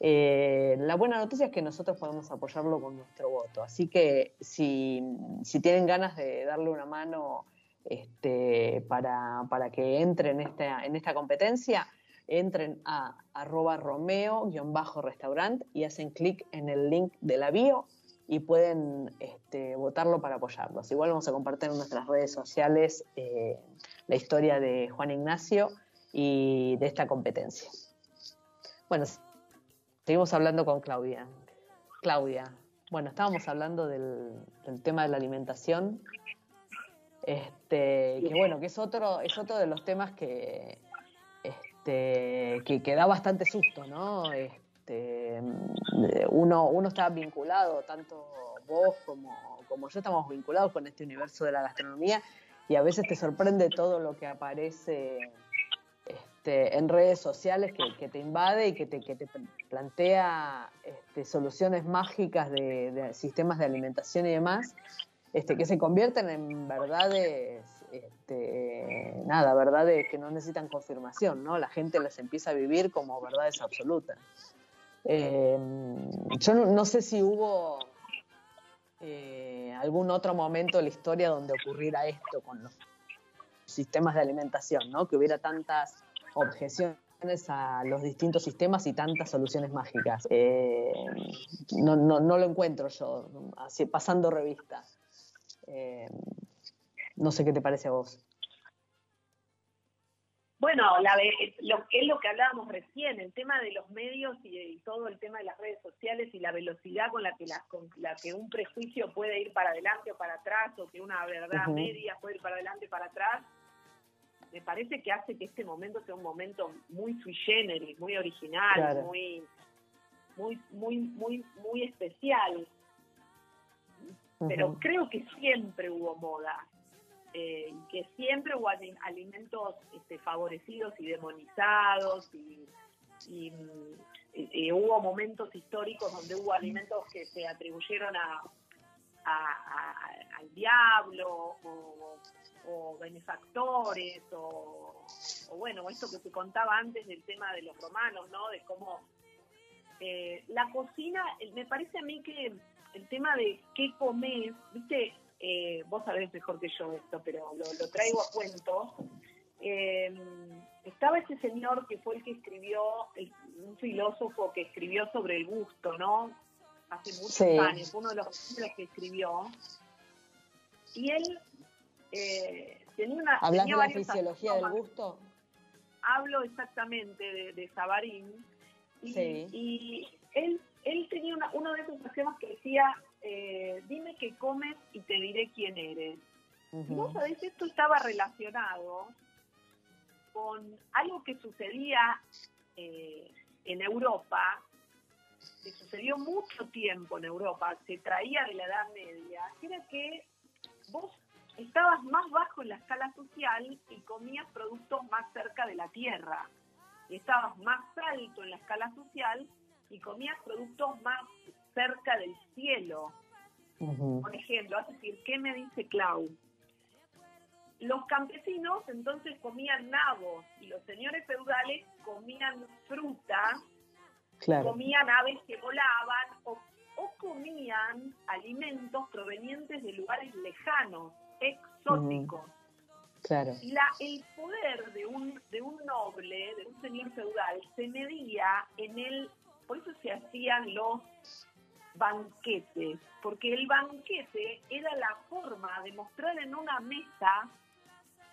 Eh, la buena noticia es que nosotros podemos apoyarlo con nuestro voto, así que si, tienen ganas de darle una mano este, para, que entren en esta, en esta competencia, entren a arroba romeo-restaurant y hacen clic en el link de la bio y pueden este, votarlo para apoyarlos. Igual vamos a compartir en nuestras redes sociales eh, la historia de Juan Ignacio y de esta competencia. Bueno, seguimos hablando con Claudia. Claudia, bueno, estábamos hablando del, del tema de la alimentación este, que bueno, que es otro, es otro de los temas que, este, que, da bastante susto, ¿no? Este, uno, uno está vinculado, tanto vos como, como yo estamos vinculados con este universo de la gastronomía y a veces te sorprende todo lo que aparece este, en redes sociales que, te invade y que te, que te plantea este, soluciones mágicas de, de, sistemas de alimentación y demás, este, que se convierten en verdades, nada, verdades que no necesitan confirmación, ¿no? La gente las empieza a vivir como verdades absolutas. Eh, yo no, sé si hubo eh, algún otro momento en la historia donde ocurriera esto con los sistemas de alimentación, ¿no? Que hubiera tantas objeciones a los distintos sistemas y tantas soluciones mágicas. Eh, no, no, no, lo encuentro yo, así pasando revista. Eh, no sé qué te parece a vos. Bueno, la, lo que es lo que hablábamos recién, el tema de los medios y, todo el tema de las redes sociales y la velocidad con la que la, con la que un prejuicio puede ir para adelante o para atrás, o que una verdad media puede ir para adelante o para atrás, me parece que hace que este momento sea un momento muy sui generis, muy original, muy, muy, muy, muy, muy especial. Pero creo que siempre hubo moda, eh, que siempre hubo alimentos este, favorecidos y demonizados y, hubo momentos históricos donde hubo alimentos que se atribuyeron a, al diablo o, benefactores o, bueno, esto que te contaba antes del tema de los romanos, ¿no? De cómo eh, la cocina, me parece a mí que el tema de qué comes, viste, eh, vos sabés mejor que yo esto, pero lo, traigo a cuento. Eh, estaba ese señor que fue el que escribió, un filósofo que escribió sobre el gusto, ¿no? Hace muchos años, uno de los libros que escribió. Y él eh, tenía una. ¿Hablas de la fisiología del gusto? Hablo exactamente de, de Sabarín. sí. y él él tenía uno de esos esquemas que decía, eh, dime qué comes y te diré quién eres. ¿Vos sabés? Esto estaba relacionado con algo que sucedía eh, en Europa, que sucedió mucho tiempo en Europa, se traía de la Edad Media, era que vos estabas más bajo en la escala social y comías productos más cerca de la tierra. Estabas más alto en la escala social y comías productos más cerca del cielo. Por ejemplo, es decir, ¿qué me dice Clau? Los campesinos entonces comían nabos y los señores feudales comían fruta, comían aves que volaban o, comían alimentos provenientes de lugares lejanos, exóticos. Claro. La, el poder de un, de un noble, de un señor feudal, se medía en el por eso se hacían los banquetes, porque el banquete era la forma de mostrar en una mesa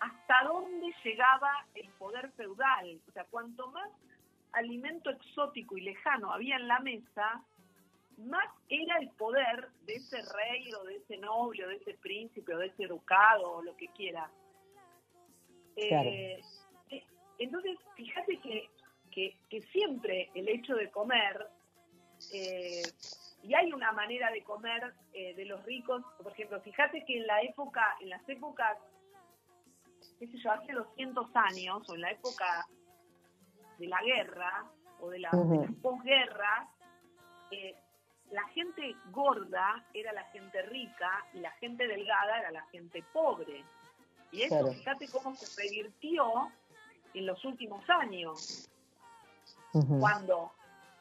hasta dónde llegaba el poder feudal. O sea, cuanto más alimento exótico y lejano había en la mesa, más era el poder de ese rey o de ese noble o de ese príncipe o de ese ducado o lo que quiera. Eh, eh, entonces, fíjate que que, siempre el hecho de comer eh, y hay una manera de comer eh, de los ricos, por ejemplo, fíjate que en la época, en las épocas, qué sé yo, hace 200 años, o en la época de la guerra, o de la, Ujú. posguerra, eh, la gente gorda era la gente rica y la gente delgada era la gente pobre. Y eso, Claro. fíjate cómo se revirtió en los últimos años cuando,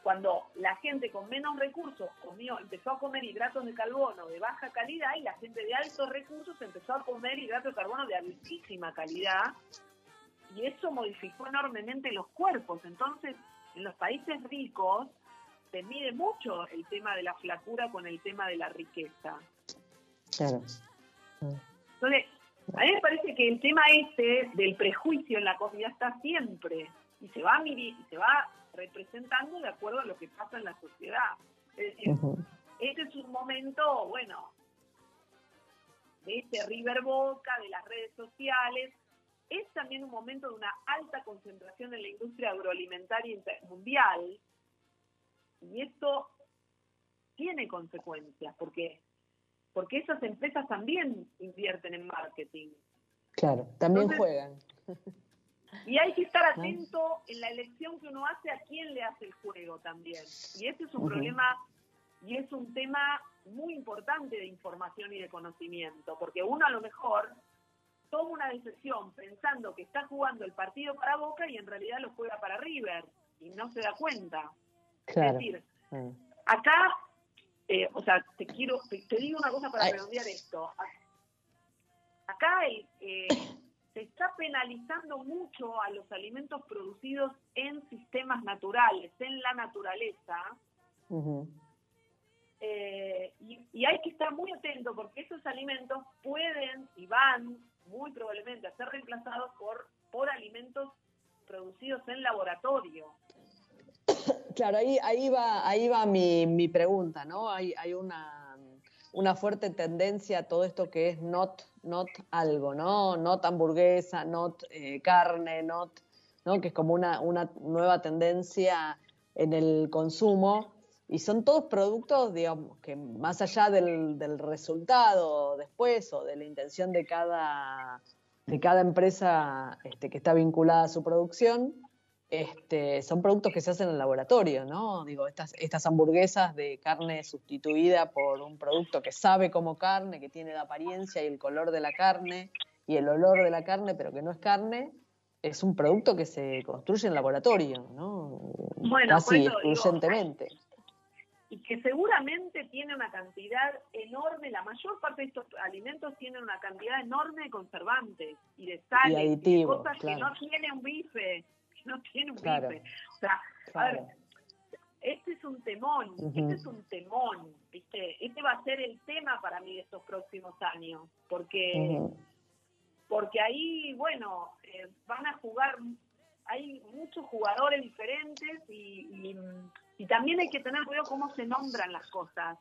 cuando la gente con menos recursos comió, empezó a comer hidratos de carbono de baja calidad y la gente de altos recursos empezó a comer hidratos de carbono de altísima calidad y eso modificó enormemente los cuerpos. Entonces, en los países ricos se mide mucho el tema de la flacura con el tema de la riqueza. Claro. Entonces, a mí me parece que el tema este del prejuicio en la comida está siempre y se va y se va representando de acuerdo a lo que pasa en la sociedad. Es decir, este es un momento, bueno, de este River Boca, de las redes sociales. Es también un momento de una alta concentración en la industria agroalimentaria mundial. Y esto tiene consecuencias, porque porque esas empresas también invierten en marketing. Claro, también Entonces- juegan. Y hay que estar atento en la elección que uno hace a quién le hace el juego también. Y ese es un problema y es un tema muy importante de información y de conocimiento, porque uno a lo mejor toma una decisión pensando que está jugando el partido para Boca y en realidad lo juega para River y no se da cuenta. Claro. Es decir, Mm. acá, eh, o sea, te quiero, te, te digo una cosa para Ay. redondear esto. Acá eh, se está penalizando mucho a los alimentos producidos en sistemas naturales, en la naturaleza, eh, y, y hay que estar muy atento porque esos alimentos pueden y van muy probablemente a ser reemplazados por, por alimentos producidos en laboratorio. Claro, ahí, ahí va, ahí va mi, mi pregunta, ¿no? Hay, hay una, una fuerte tendencia a todo esto que es not, not algo, ¿no? Not hamburguesa, not eh, carne, not, ¿no? Que es como una, una nueva tendencia en el consumo. Y son todos productos, digamos, que más allá del, del resultado después o de la intención de cada, de cada empresa este, que está vinculada a su producción, este, son productos que se hacen en el laboratorio, ¿no? Digo, estas, estas hamburguesas de carne sustituida por un producto que sabe como carne, que tiene la apariencia y el color de la carne y el olor de la carne, pero que no es carne, es un producto que se construye en laboratorio, ¿no? Bueno, Casi digo, excluyentemente. y que seguramente tiene una cantidad enorme, la mayor parte de estos alimentos tienen una cantidad enorme de conservantes y de sales, Y de cosas claro. que no tiene un bife, no tiene un Claro. bife. O sea, a ver, este es un temón, este es un temón, ¿viste? Este va a ser el tema para mí de estos próximos años, porque porque ahí, bueno, eh, van a jugar, hay muchos jugadores diferentes y, y, y también hay que tener cuidado cómo se nombran las cosas.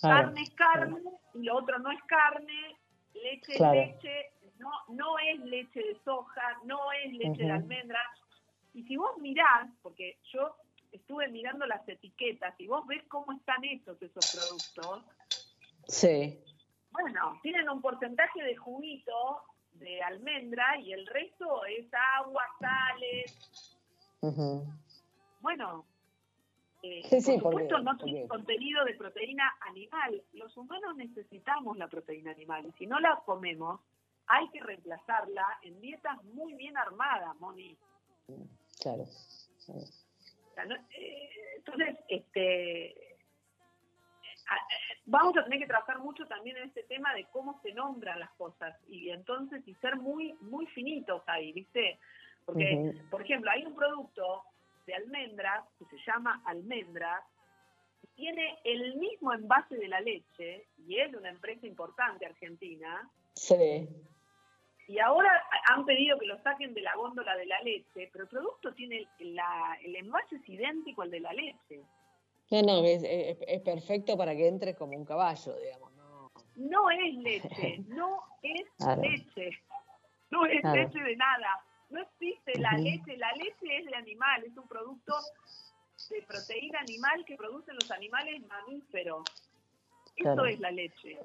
Claro. Carne es carne y lo otro no es carne, leche Claro. es leche, no, no es leche de soja, no es leche de almendra. Y si vos mirás, porque yo estuve mirando las etiquetas y vos ves cómo están hechos esos productos, Sí, bueno, tienen un porcentaje de juguito de almendra y el resto es agua, sales. Bueno, eh, Sí, sí, por porque- supuesto no porque- tiene contenido de proteína animal. Los humanos necesitamos la proteína animal y si no la comemos, hay que reemplazarla en dietas muy bien armadas, Moni. claro. O sea, no- eh, entonces, este, eh, vamos a tener que trabajar mucho también en este tema de cómo se nombran las cosas y entonces y ser muy muy finitos ahí, ¿viste? Porque, por ejemplo, hay un producto de almendras que se llama almendras y tiene el mismo envase de la leche y es una empresa importante argentina Sí, y ahora han pedido que lo saquen de la góndola de la leche, pero el producto tiene el, la- el envase es idéntico al de la leche. no, no, es, es- es perfecto para que entres como un caballo, digamos, ¿no? No es leche, no es Claro. leche, no es Claro. leche de nada. No existe la leche, la leche es de animal, es un producto de proteína animal que producen los animales mamíferos. Claro. Eso es la leche.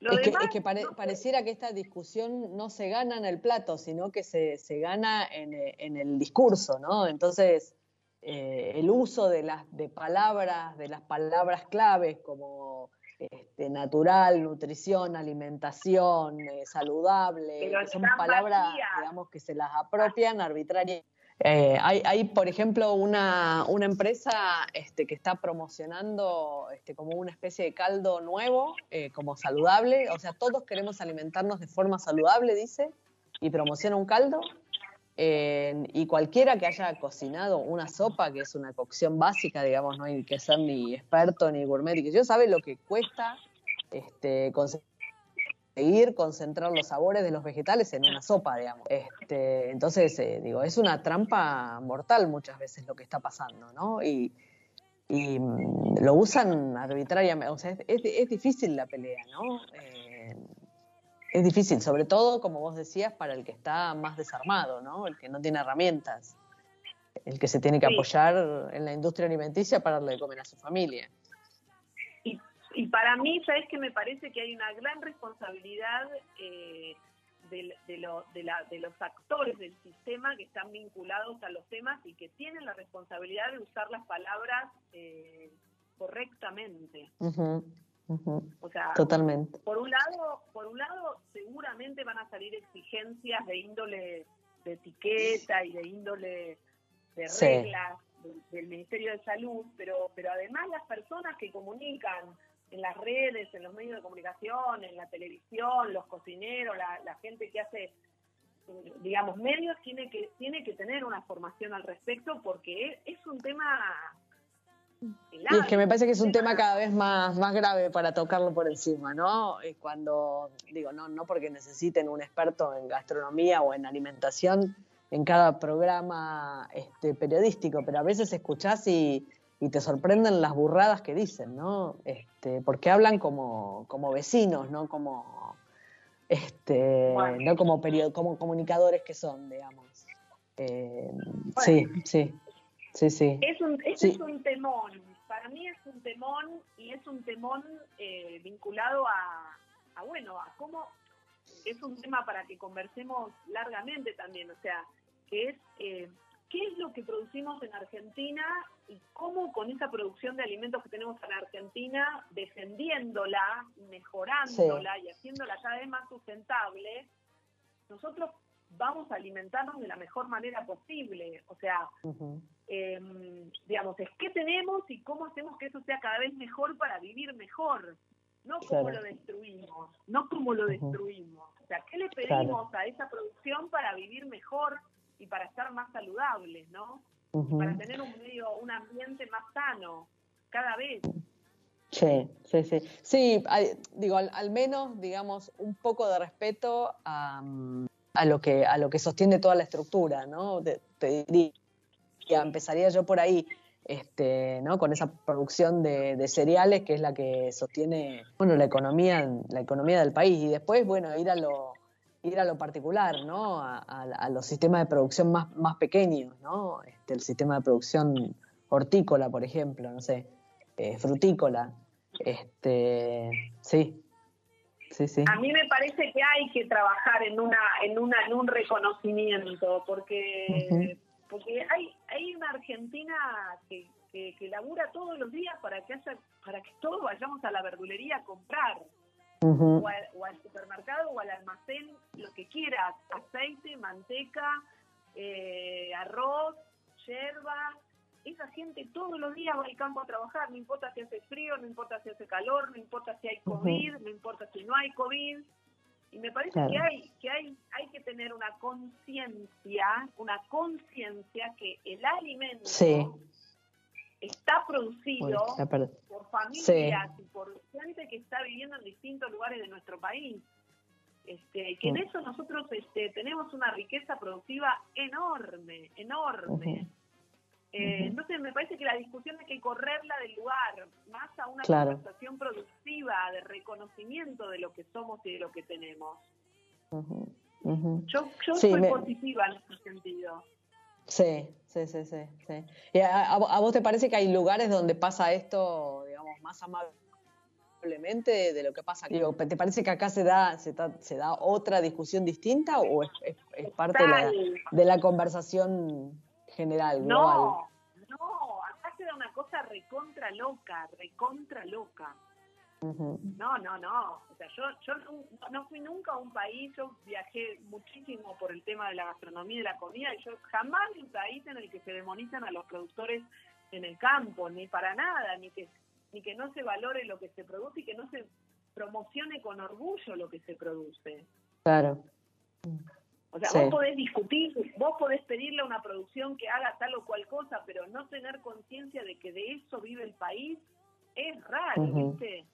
Lo Es que, demás es que pare- no se- pareciera que esta discusión no se gana en el plato, sino que se, se gana en, eh, en el discurso, ¿no? Entonces, eh, el uso de las de palabras, de las palabras claves como este, natural, nutrición, alimentación, eh, saludable, son palabras, vacías. digamos, que se las apropian arbitrariamente. Eh, hay, hay, por ejemplo, una, una empresa este, que está promocionando este, como una especie de caldo nuevo, eh, como saludable. O sea, todos queremos alimentarnos de forma saludable, dice, y promociona un caldo. Eh, y cualquiera que haya cocinado una sopa, que es una cocción básica, digamos, no hay que ser ni experto ni gourmet, y que yo sabe lo que cuesta este, conseguir concentrar los sabores de los vegetales en una sopa, digamos. Este, entonces, eh, digo, es una trampa mortal muchas veces lo que está pasando, ¿no? Y, y, mm, lo usan arbitrariamente, o sea, es, es- es difícil la pelea, ¿no? Eh, es difícil, sobre todo, como vos decías, para el que está más desarmado, ¿no? El que no tiene herramientas, el que se tiene que apoyar en la industria alimenticia para darle de comer a su familia. Y, para mí, ¿sabes que Me parece que hay una gran responsabilidad eh, de, de lo- de la- de los actores del sistema que están vinculados a los temas y que tienen la responsabilidad de usar las palabras eh, correctamente. Ujú, O sea, Totalmente. por un lado, por un lado, seguramente van a salir exigencias de índole de etiqueta y de índole de reglas del Ministerio de Salud, pero, pero además las personas que comunican en las redes, en los medios de comunicación, en la televisión, los cocineros, la, la gente que hace, eh, digamos, medios, tiene que, tiene que tener una formación al respecto porque es, es un tema... Y es que me parece que es un tema cada vez más, más grave para tocarlo por encima, ¿no? Cuando, digo, no, no porque necesiten un experto en gastronomía o en alimentación en cada programa este, periodístico, pero a veces escuchás y, y te sorprenden las burradas que dicen, ¿no? Este, porque hablan como, como vecinos, ¿no? Como, este, Bueno. no como, perio- como comunicadores que son, digamos. Eh, Sí, sí, sí, sí. Es un, Sí. es un temón, para mí es un temón y es un temón eh, vinculado a, a, bueno, a cómo es un tema para que conversemos largamente también, o sea, que es eh, qué es lo que producimos en Argentina y cómo con esa producción de alimentos que tenemos en Argentina, defendiéndola, mejorándola y haciéndola cada vez más sustentable, nosotros vamos a alimentarnos de la mejor manera posible, o sea, eh, digamos, es qué tenemos y cómo hacemos que eso sea cada vez mejor para vivir mejor, no cómo Claro. lo destruimos, no cómo lo destruimos. O sea, ¿qué le pedimos a esa producción para vivir mejor y para estar más saludables, ¿no? Para tener un medio, un ambiente más sano, cada vez. Sí, sí, sí. Sí, hay- digo, al, al menos, digamos, un poco de respeto a, mm, a lo que a lo que sostiene toda la estructura, ¿no? Te, te diría, empezaría yo por ahí, este, ¿no? Con esa producción de, de cereales que es la que sostiene, bueno, la economía, la economía del país. Y después, bueno, ir a lo ir a lo particular, ¿no? A, a- a los sistemas de producción más, más pequeños, ¿no? Este, el sistema de producción hortícola, por ejemplo, no sé, eh, frutícola. Este, sí, sí, sí. A mí me parece que hay que trabajar en una, en una, en un reconocimiento, porque, porque hay, hay una Argentina que, que, que labura todos los días para que haya, para que todos vayamos a la verdulería a comprar, O, al- o al supermercado o al almacén, lo que quieras, aceite, manteca, eh, arroz, yerba. Esa gente todos los días va al campo a trabajar, no importa si hace frío, no importa si hace calor, no importa si hay. COVID, no importa si no hay COVID. Y me parece Claro. que hay que hay hay que tener una conciencia, una conciencia que el alimento Sí. Está producido por familias y por gente que está viviendo en distintos lugares de nuestro país. Este, que en eso nosotros este, tenemos una riqueza productiva enorme, enorme. Eh. Entonces me parece que la discusión hay que correrla del lugar, más a una Claro. conversación productiva, de reconocimiento de lo que somos y de lo que tenemos. Yo, yo Sí, soy me- positiva en ese sentido. Sí, sí, sí, sí. sí. ¿Y a, a, vos te parece que hay lugares donde pasa esto, digamos, más amablemente de lo que pasa aquí? ¿Te parece que acá se da, se da, se da otra discusión distinta o es, es, es parte de la, de la, conversación general, global? No, no, acá se da una cosa recontra loca, recontra loca. No, no, no. O sea, yo, yo no, no, fui nunca a un país, yo viajé muchísimo por el tema de la gastronomía y de la comida, y yo jamás vi un país en el que se demonizan a los productores en el campo, ni para nada, ni que, ni que no se valore lo que se produce y que no se promocione con orgullo lo que se produce. Claro. O sea, sí. vos podés discutir, vos podés pedirle a una producción que haga tal o cual cosa, pero no tener conciencia de que de eso vive el país es raro, uh -huh. ¿viste?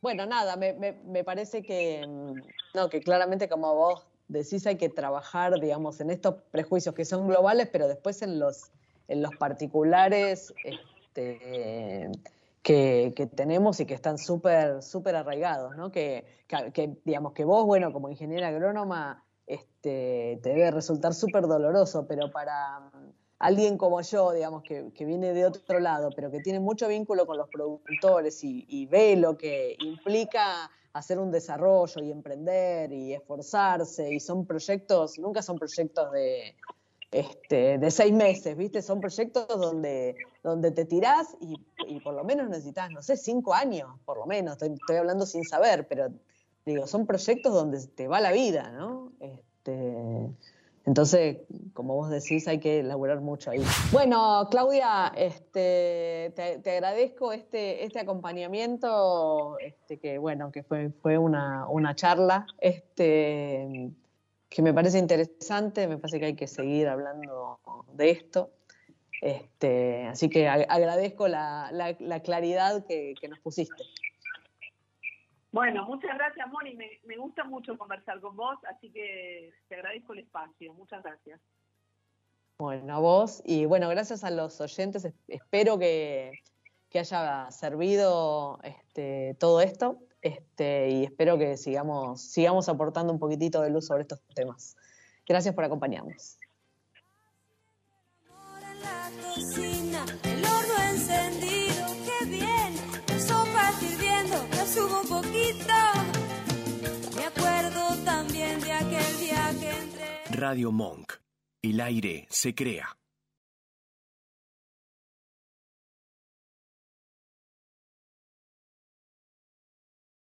Bueno, nada, me, me, parece que, no, que claramente como vos decís hay que trabajar, digamos, en estos prejuicios que son globales, pero después en los, en los particulares este, que, que tenemos y que están súper, súper arraigados, ¿no? Que, que, que, digamos, que vos, bueno, como ingeniera agrónoma, este, te debe resultar súper doloroso, pero para alguien como yo, digamos, que, viene de otro lado, pero que tiene mucho vínculo con los productores y, ve lo que implica hacer un desarrollo y emprender y esforzarse, y son proyectos, nunca son proyectos de, este, de seis meses, ¿viste? Son proyectos donde, donde te tirás y, y por lo menos necesitas, no sé, cinco años, por lo menos, estoy, estoy hablando sin saber, pero digo, son proyectos donde te va la vida, ¿no? Este, entonces, como vos decís, hay que elaborar mucho ahí. Bueno, Claudia, este, te, agradezco este, este acompañamiento, este, que bueno, que fue, fue una, una charla, este, que me parece interesante, me parece que hay que seguir hablando de esto. Este, así que agradezco la, la, la claridad que, que nos pusiste. Bueno, muchas gracias, Moni. Me, me, gusta mucho conversar con vos, así que te agradezco el espacio. Muchas gracias. Bueno, a vos. Y bueno, gracias a los oyentes. Espero que, que haya servido este, todo esto. Este, y espero que sigamos, sigamos aportando un poquitito de luz sobre estos temas. Gracias por acompañarnos. Subo un poquito. Me acuerdo también de aquel día que entré. Radio Monk. El aire se crea.